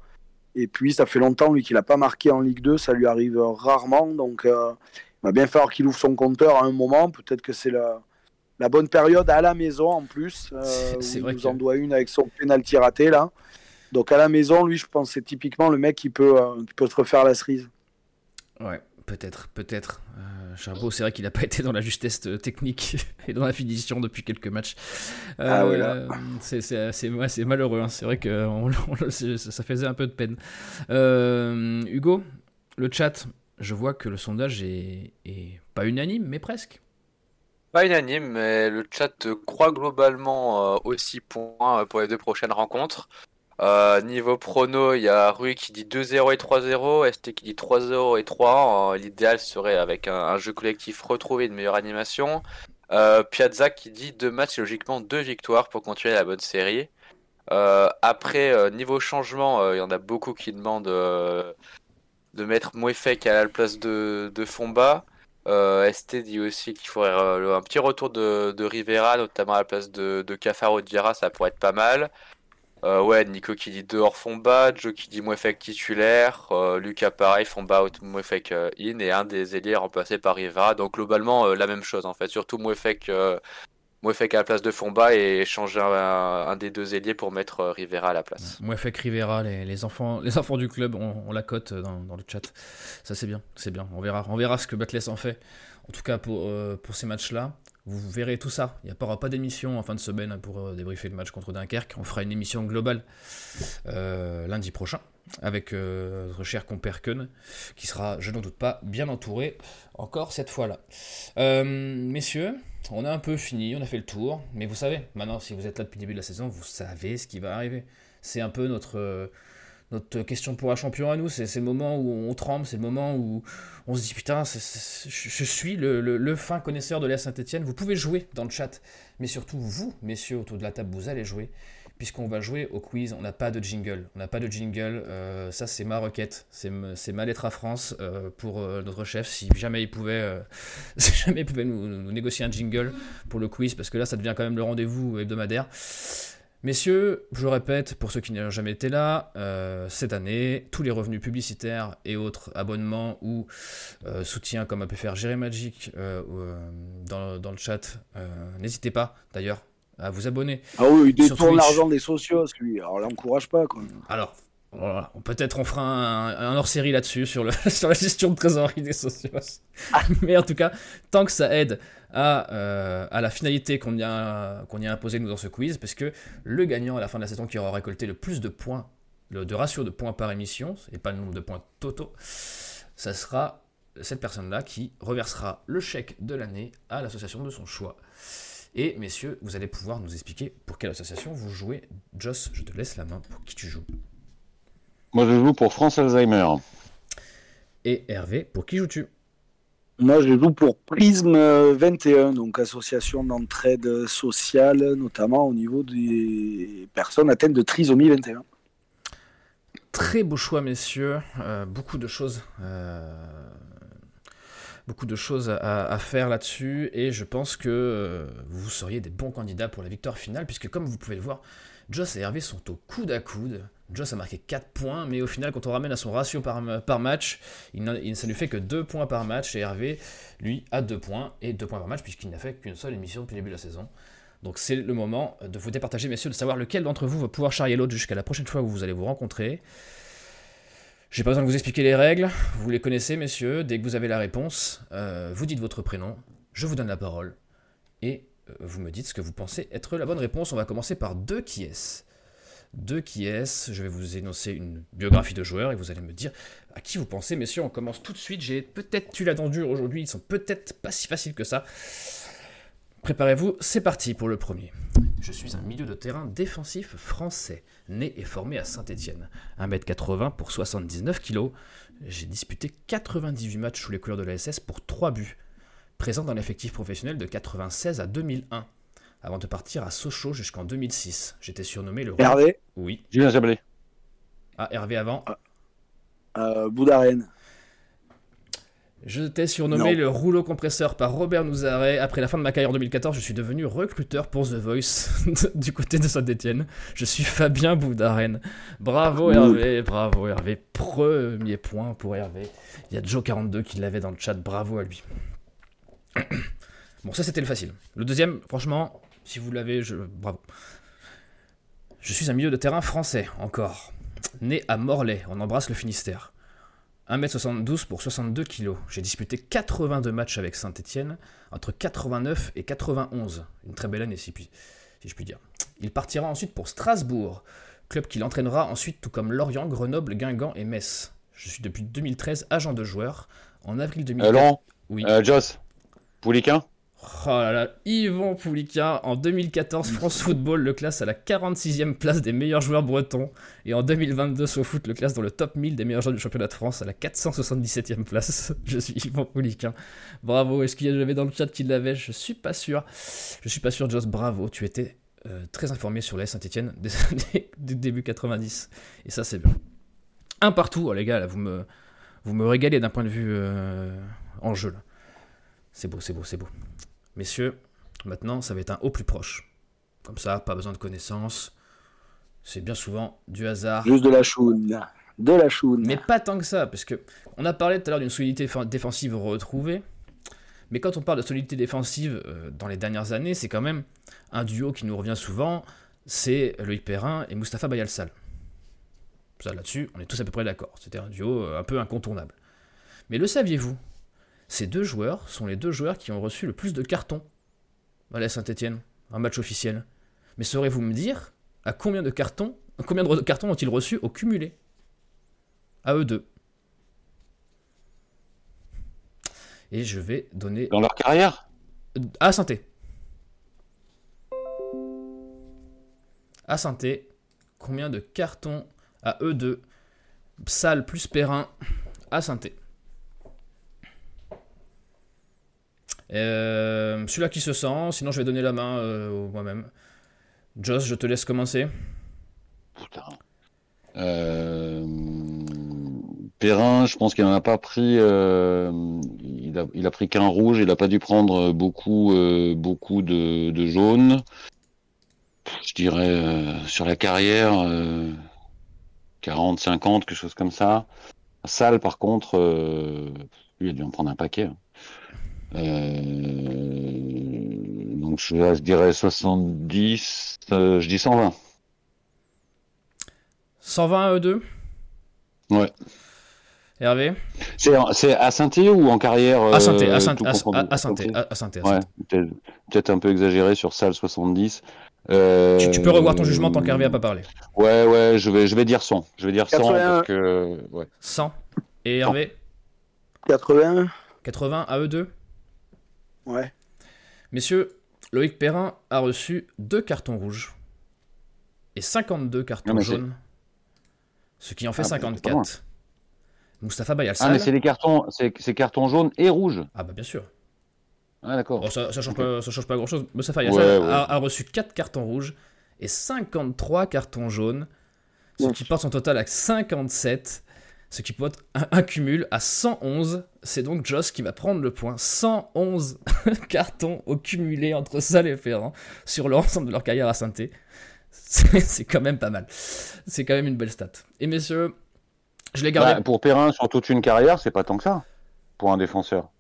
Et puis, ça fait longtemps, lui, qu'il n'a pas marqué en Ligue 2. Ça lui arrive rarement. Donc, euh, il va bien falloir qu'il ouvre son compteur à un moment. Peut-être que c'est la, la, bonne période à la maison, en plus. Euh, c'est vrai il nous en doit une avec son penalty raté, là. Donc, à la maison, lui, je pense que c'est typiquement le mec qui peut, euh, qui peut se refaire la cerise. Ouais, peut-être, peut-être. Charbot, c'est vrai qu'il n'a pas été dans la justesse technique et dans la finition depuis quelques matchs. ah euh, c'est malheureux, hein. c'est vrai que ça faisait un peu de peine. Euh, Hugo, le chat, je vois que le sondage est, pas unanime, mais presque. Pas unanime, mais le chat croit globalement euh, aussi points pour les deux prochaines rencontres. Euh, niveau prono, il y a Rui qui dit 2-0 et 3-0, ST qui dit 3-0 et 3. Euh, l'idéal serait avec un, jeu collectif retrouvé, une meilleure animation. Euh, Piazza qui dit 2 matchs logiquement 2 victoires pour continuer la bonne série. après, niveau changement, il y en a beaucoup qui demandent de mettre Mouefek à la place de, de Fomba. ST dit aussi qu'il faudrait un petit retour de, Rivera, notamment à la place de, de Cafaro ça pourrait être pas mal. Euh, ouais, Nico qui dit dehors Fomba, Joe qui dit Mouefek titulaire, euh, Lucas pareil, Fomba out, Mouefek euh, in, et un des ailiers remplacé par Rivera. Donc globalement, la même chose en fait. Surtout Mouefek, Mouefek à la place de Fomba et changer un, des deux ailiers pour mettre Rivera à la place. Mouefek, Rivera, les, les, enfants, les enfants du club, on, la cote dans, dans, le chat. Ça c'est bien, c'est bien. On verra, on verra ce que Batless en fait. En tout cas pour, pour ces matchs-là. Vous verrez tout ça. Il n'y aura pas d'émission en fin de semaine pour euh, débriefer le match contre Dunkerque. On fera une émission globale euh, lundi prochain avec euh, notre cher compère Keun, qui sera, je n'en doute pas, bien entouré encore cette fois-là. messieurs, on a un peu fini, on a fait le tour, mais vous savez, maintenant, si vous êtes là depuis le début de la saison, vous savez ce qui va arriver. C'est un peu notre notre question pour un champion à nous. C'est le moment où on tremble, c'est le moment où on se dit putain, je suis le, fin connaisseur de l'air Saint-Etienne. Vous pouvez jouer dans le chat, mais surtout vous, messieurs, autour de la table, vous allez jouer. Puisqu'on va jouer au quiz, on n'a pas de jingle. On n'a pas de jingle, euh, ça c'est ma requête, c'est ma lettre à France euh, pour euh, notre chef. Si jamais il pouvait, jamais il pouvait nous négocier un jingle pour le quiz, parce que là ça devient quand même le rendez-vous hebdomadaire. Messieurs, je répète, pour ceux qui n'ont jamais été là, euh, cette année, tous les revenus publicitaires et autres abonnements ou euh, soutiens, comme a pu faire Jerry Magic euh, dans, dans, le chat, n'hésitez pas d'ailleurs à vous abonner. Ah oui, il détourne l'argent des socios, lui, alors l'encourage pas. Quoi. Alors, voilà. Peut-être on fera un, hors-série là-dessus sur, la gestion de trésorerie des socios. Mais en tout cas, tant que ça aide à, euh, la finalité qu'on y, qu'on y a imposé nous dans ce quiz, parce que le gagnant à la fin de la saison qui aura récolté le plus de points, de ratio de points par émission, et pas le nombre de points totaux, ça sera cette personne-là qui reversera le chèque de l'année à l'association de son choix. Et messieurs, vous allez pouvoir nous expliquer pour quelle association vous jouez. Joss, je te laisse la main pour qui tu joues. Moi, je joue pour France Alzheimer. Et Hervé, pour qui joues-tu? Moi, je joue pour Prisme 21, donc association d'entraide sociale, notamment au niveau des personnes atteintes de trisomie 21. Très beau choix, messieurs. Euh, beaucoup de choses. Euh, beaucoup de choses à, faire là-dessus et je pense que euh, vous seriez des bons candidats pour la victoire finale puisque comme vous pouvez le voir, Joss et Hervé sont au coude à coude. Joss a marqué 4 points, mais au final, quand on ramène à son ratio par, match, il, ne lui fait que 2 points par match. Et Hervé, lui, a 2 points, et 2 points par match, puisqu'il n'a fait qu'une seule émission depuis le début de la saison. Donc c'est le moment de vous départager, messieurs, de savoir lequel d'entre vous va pouvoir charrier l'autre jusqu'à la prochaine fois où vous allez vous rencontrer. J'ai pas besoin de vous expliquer les règles, vous les connaissez, messieurs. Dès que vous avez la réponse, euh, vous dites votre prénom, je vous donne la parole, et euh, vous me dites ce que vous pensez être la bonne réponse. On va commencer par deux qui est de qui est-ce. Je vais vous énoncer une biographie de joueur et vous allez me dire à qui vous pensez. Messieurs, on commence tout de suite. J'ai peut-être tu l'attendu aujourd'hui. Ils sont peut-être pas si faciles que ça. Préparez-vous, c'est parti pour le premier. Je suis un milieu de terrain défensif français, né et formé à Saint-Étienne. 1m80 pour 79 kg. J'ai disputé 98 matchs sous les couleurs de la SS pour 3 buts. Présent dans l'effectif professionnel de 96 à 2001 avant de partir à Sochaux jusqu'en 2006. J'étais surnommé le Hervé Oui. Julien Jablé. Ah, Hervé avant ah. euh, Boudarène. Je t'ai surnommé le rouleau compresseur par Robert Nouzaret. Après la fin de ma carrière en 2014, je suis devenu recruteur pour The Voice du côté de Saint-Etienne. Je suis Fabien Boudarène. Bravo Hervé, bravo Hervé. Premier point pour Hervé. Il y a Joe42 qui l'avait dans le chat, bravo à lui. Bon, ça c'était le facile. Le deuxième, franchement, si vous l'avez, je... bravo. Je suis un milieu de terrain français, encore. Né à Morlaix, on embrasse le Finistère. 1m72 pour 62 kg. J'ai disputé 82 matchs avec Saint-Etienne entre 89 et 91. Une très belle année, si, si je puis dire. Il partira ensuite pour Strasbourg, club qui l'entraînera ensuite, tout comme Lorient, Grenoble, Guingamp et Metz. Je suis depuis 2013 agent de joueur. En avril 2013. Euh, oui. Euh, Joss, Pouliquin Oh là là, Yvon Poulica, en 2014, France Football le classe à la 46e place des meilleurs joueurs bretons. Et en 2022, SoFoot le classe dans le top 1000 des meilleurs joueurs du championnat de France à la 477e place. Je suis Yvon Poulica. Bravo, est-ce qu'il y avait dans le chat qui l'avait? Je suis pas sûr. Je suis pas sûr, Joss, bravo. Tu étais euh, très informé sur la Saint-Etienne des du début 90. Et ça, c'est bien. Un partout, oh, les gars, là, vous me, vous me régalez d'un point de vue euh, en jeu. Là. C'est beau, c'est beau, c'est beau. Messieurs, maintenant, ça va être un haut plus proche. Comme ça, pas besoin de connaissances. C'est bien souvent du hasard. Juste de la choune. De la choune. Mais pas tant que ça, parce que on a parlé tout à l'heure d'une solidité défensive retrouvée. Mais quand on parle de solidité défensive euh, dans les dernières années, c'est quand même un duo qui nous revient souvent. C'est Loïc Perrin et Mustapha Bayalsal. Ça, là-dessus, on est tous à peu près d'accord. C'était un duo euh, un peu incontournable. Mais le saviez-vous? Ces deux joueurs sont les deux joueurs qui ont reçu le plus de cartons à la Saint-Etienne, un match officiel. Mais saurez-vous me dire à combien de cartons, combien de cartons ont-ils reçus au cumulé? À eux deux. Et je vais donner Dans leur carrière? À Sainté. À Sainté, combien de cartons à eux deux? Salle plus Perrin à Sainté. Euh, Celui-là qui se sent, sinon je vais donner la main euh, moi-même. Joss, je te laisse commencer. Putain. Euh... Perrin, je pense qu'il n'en a pas pris. Il, a, pris qu'un rouge. Il n'a pas dû prendre beaucoup, beaucoup de, de jaunes. Je dirais sur la carrière, euh, 40, 50, quelque chose comme ça. Salle, par contre, lui, il a dû en prendre un paquet. hein. Euh, donc je, je dirais 70, euh, je dis 120. 120 à eux deux? Ouais. Hervé? C'est c'est à Saint-Étienne ou en carrière À euh, à tout à, Sainté. peut-être peut-être un peu exagéré sur salle 70. Euh, Tu, tu peux revoir ton jugement tant qu'Hervé a pas parlé. Ouais, ouais, je vais, je vais dire 100. Je vais dire 100 81. parce que. Ouais. 100. Et Hervé? 80 80 à eux deux? Ouais. Messieurs, Loïc Perrin a reçu deux cartons rouges et 52 cartons Non, jaunes, ce qui en fait Ah, bah, c'est pas loin. 54. Moustapha Ah, Bayalsal. mais c'est les cartons, c'est cartons jaunes et rouges. Ah bah bien sûr. Ah, d'accord. Bon, ça, ça change pas, ça change pas grand chose. Moustapha Ouais, Bayalsal ouais. a, a reçu 4 cartons rouges et 53 cartons jaunes, ce Ouf. qui porte son total à 57, ce qui porte un, un cumul à 111. C'est donc Joss qui va prendre le point. 111 cartons au cumulé entre Salle et Ferrand sur l'ensemble de leur carrière à Sainté. C'est quand même pas mal. C'est quand même une belle stat. Et messieurs, je l'ai gardé. Bah, pour Perrin, sur toute une carrière, c'est pas tant que ça. Pour un défenseur.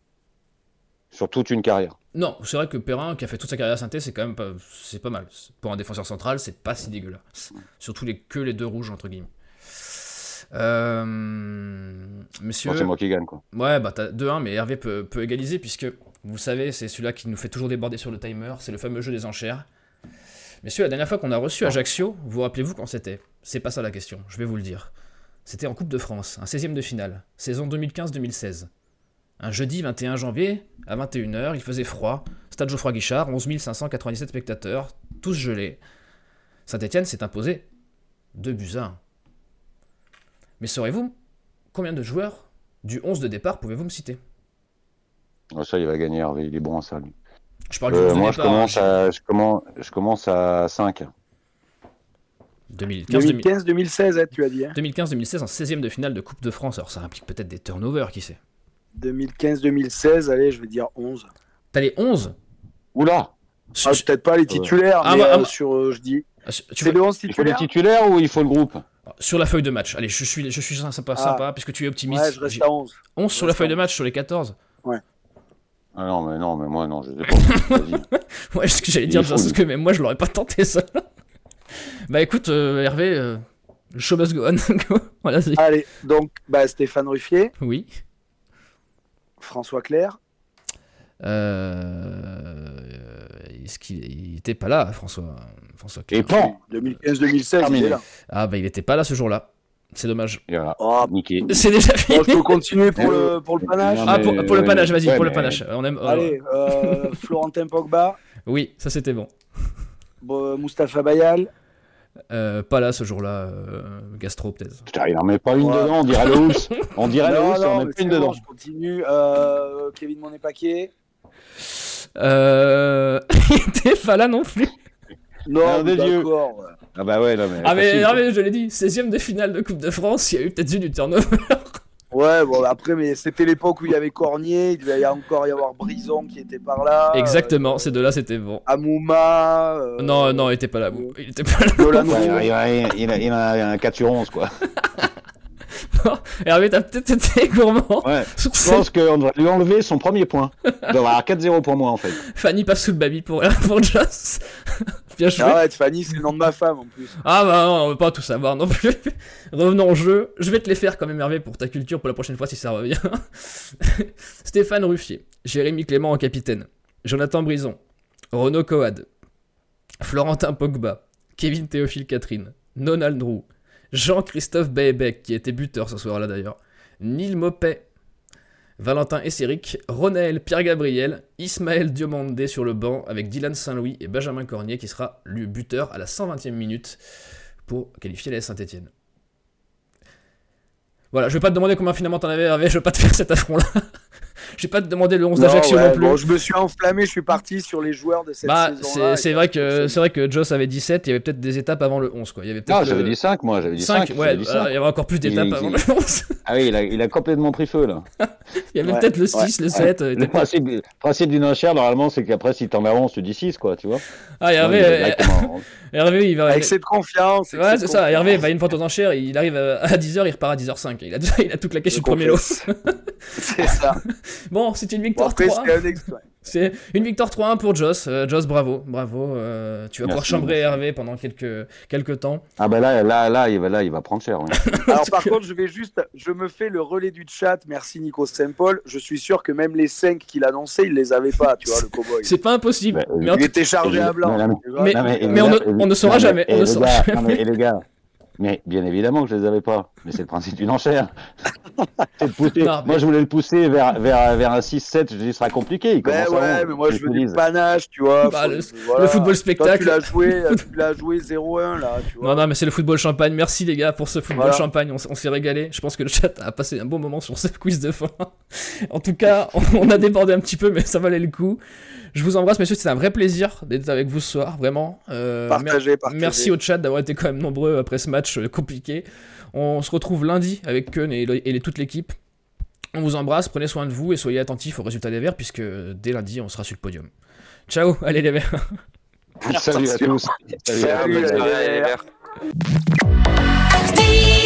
Sur toute une carrière. Non, c'est vrai que Perrin, qui a fait toute sa carrière à Sainté, c'est quand même pas, c'est pas mal. Pour un défenseur central, c'est pas si dégueulasse. Surtout les, que les deux rouges, entre guillemets. Euh, messieurs, Bon, c'est moi qui gagne, quoi. ouais, bah t'as 2-1, mais Hervé peut, peut égaliser, puisque vous savez, c'est celui-là qui nous fait toujours déborder sur le timer, c'est le fameux jeu des enchères. Messieurs, la dernière fois qu'on a reçu Ajaccio, vous rappelez-vous quand c'était? C'est pas ça la question, je vais vous le dire. C'était en Coupe de France, un 16ème de finale, saison 2015-2016. Un jeudi 21 janvier, à 21h, il faisait froid. Stade Geoffroy Guichard, 11 597 spectateurs, tous gelés. Saint-Etienne s'est imposé 2 buts à 1. Mais saurez-vous combien de joueurs du 11 de départ pouvez-vous me citer? Ah, ça, il va gagner, Hervé. Il est bon à ça, lui. Je parle du Euh, 11 de moi, je départ. commence, hein, à, je, commence, je commence à 5. 2015, 2000 2015-2016, hein, tu as dit. Hein. 2015-2016 en 16e de finale de Coupe de France. Alors ça implique peut-être des turnovers, qui sait? 2015-2016, allez, je vais dire 11. T'as les 11 Oula Sur- Ah, Peut-être pas les titulaires, Ah, mais bah, ah, euh, bah. sur, euh, je dis. tu C'est veux- le 11 Il faut les titulaires ou il faut le groupe? Sur la feuille de match. Allez, je suis, je suis sympa, Ah. sympa puisque tu es optimiste. Ouais, je reste à 11. 11 sur la feuille de 11. match sur les 14. Ah non, mais non, mais moi, non, je sais pas. Ouais, ce que j'allais dire, est fou, parce lui. que même moi je l'aurais pas tenté ça. bah écoute, euh, Hervé, euh, show must go on. voilà, c'est- Allez, donc bah, Stéphane Ruffier, Oui. François Clair, Euh... Est-ce qu'il il était pas là, François François Et pan 2015-2016, il Terminé. est là. Ah bah il était pas là ce jour-là. C'est dommage. Voilà, Oh, niqué. C'est déjà fini. bon, je peux continuer pour le, pour le panache. Non, Ah pour, pour le panache, vas-y, ouais, pour le panache. On aime. euh, Allez, euh, Florentin Pogba, Oui, ça c'était bon. bon, Mustapha Bayal, Euh, pas là ce jour-là, euh, gastro peut-être. Putain, il en met pas une Ouais. dedans, on dirait le housse. On dirait le housse, on mais met pas une bon, dedans. je continue. Euh, Kevin Monet-Paquet. Euh... il était pas là non plus. Non, Ah, des. Ah bah ouais, non mais. Ah mais, mais je l'ai dit, 16ème de finale de Coupe de France, il y a eu peut-être eu du turnover. Ouais, bon, après, mais c'était l'époque où il y avait Cornier, il devait y encore y avoir Brison qui était par là. Exactement, euh, ces deux-là, c'était bon. Amouma. euh, Non, non, il était pas là. Il était pas là. Il, a, il, a, il a un 4 sur 11, quoi. Hervé, t'as peut-être été gourmand. Ouais. Je pense qu'on devrait lui enlever son premier point. Il doit avoir 4-0 pour moi, en fait. Fanny passe sous le baby pour, pour Joss. Bien joué. Arrête, Fanny, c'est le nom de ma femme en plus. Ah bah non, on veut pas tout savoir non plus. Revenons au jeu. Je vais te les faire quand même Hervé pour ta culture pour la prochaine fois si ça revient. Stéphane Ruffier, Jérémy Clément en capitaine, Jonathan Brison, Renaud Coad, Florentin Pogba, Kevin Théophile Catherine, Nonald Drew, Jean-Christophe Baebeck qui était buteur ce soir-là d'ailleurs, Neil Mopet, Valentin Esseric, Ronaël Pierre-Gabriel, Ismaël Diomandé sur le banc avec Dylan Saint-Louis et Benjamin Cornier qui sera le buteur à la 120e minute pour qualifier la Saint-Etienne. Voilà, je vais pas te demander combien finalement t'en avais, je vais pas te faire cet affront-là. Je vais pas te demander le 11 d'Ajaccio ouais, non plus. bon, je me suis enflammé, je suis parti sur les joueurs de cette bah, saison-là. c'est vrai que c'est vrai que Joss avait 17, il y avait peut-être des étapes avant le 11 quoi. Il y avait peut-être Ah, j'avais dit 5, moi, j'avais dit 5, 5. ouais, ah, il y avait encore plus d'étapes avant il- le 11. Ah oui, il a, il a complètement pris feu, là. il y avait Ouais, peut-être le ouais. 6, le 7. euh, Le principe, principe d'une enchère, normalement, c'est qu'après, si t'en as 11, tu dis 6, quoi, tu vois. Ah, Hervé, euh. Hervé, il va. Avec cette confiance. avec Ouais, c'est ça. Hervé va une fois aux enchères, il arrive à à 10h, il repart à 10h05. Il a, déjà- il a tout claqué sur le premier lot. c'est ça. Bon, c'était une Bon, victoire après, 3. c'était un exploit. C'est une victoire 3-1 pour Joss. Euh, Joss, bravo, bravo. Euh, tu vas pouvoir chambrer merci. Hervé pendant quelques, quelques temps. Ah bah là, là, là, il va, là, il va prendre cher. oui. Alors par contre, je vais juste, je me fais le relais du chat. Merci Nico Saint-Paul. Je suis sûr que même les 5 qu'il annonçait, il les avait pas, tu vois, le cowboy. C'est pas impossible. Bah, mais en Il était chargé à blanc. Mais- on ne- on ne saura non, mais- jamais, on et ne les gars- mais- bien évidemment que je les avais pas. Mais c'est le principe d'une enchère. C'est de pousser- Non, mais- Moi, je voulais le pousser vers, vers, vers un 6-7. Je dis, ce sera compliqué. Il Ben commence à ouais, 11, mais moi je veux du dis. panache, tu vois. Bah, faut- le- voilà. le football Toi, spectacle. tu l'as joué, tu l'as joué 0-1 là, tu vois. Non, non, mais c'est le football champagne. Merci les gars pour ce football Voilà. champagne. On, on s'est régalé. Je pense que le chat a passé un bon moment sur ce quiz de fin. en tout cas, on, on a débordé un petit peu, mais ça valait le coup. Je vous embrasse, messieurs. C'était un vrai plaisir d'être avec vous ce soir, vraiment. Euh, mer- Partagez, partagez. Merci au chat d'avoir été quand même nombreux après ce match euh, compliqué. On se retrouve lundi avec Keun et, le- et les- toute l'équipe. On vous embrasse, prenez soin de vous et soyez attentifs aux résultats des Verts puisque dès lundi on sera sur le podium. Ciao, allez les Verts. Salut à tous. Salut à Salut, tous. les Allez, les Verts. Verts.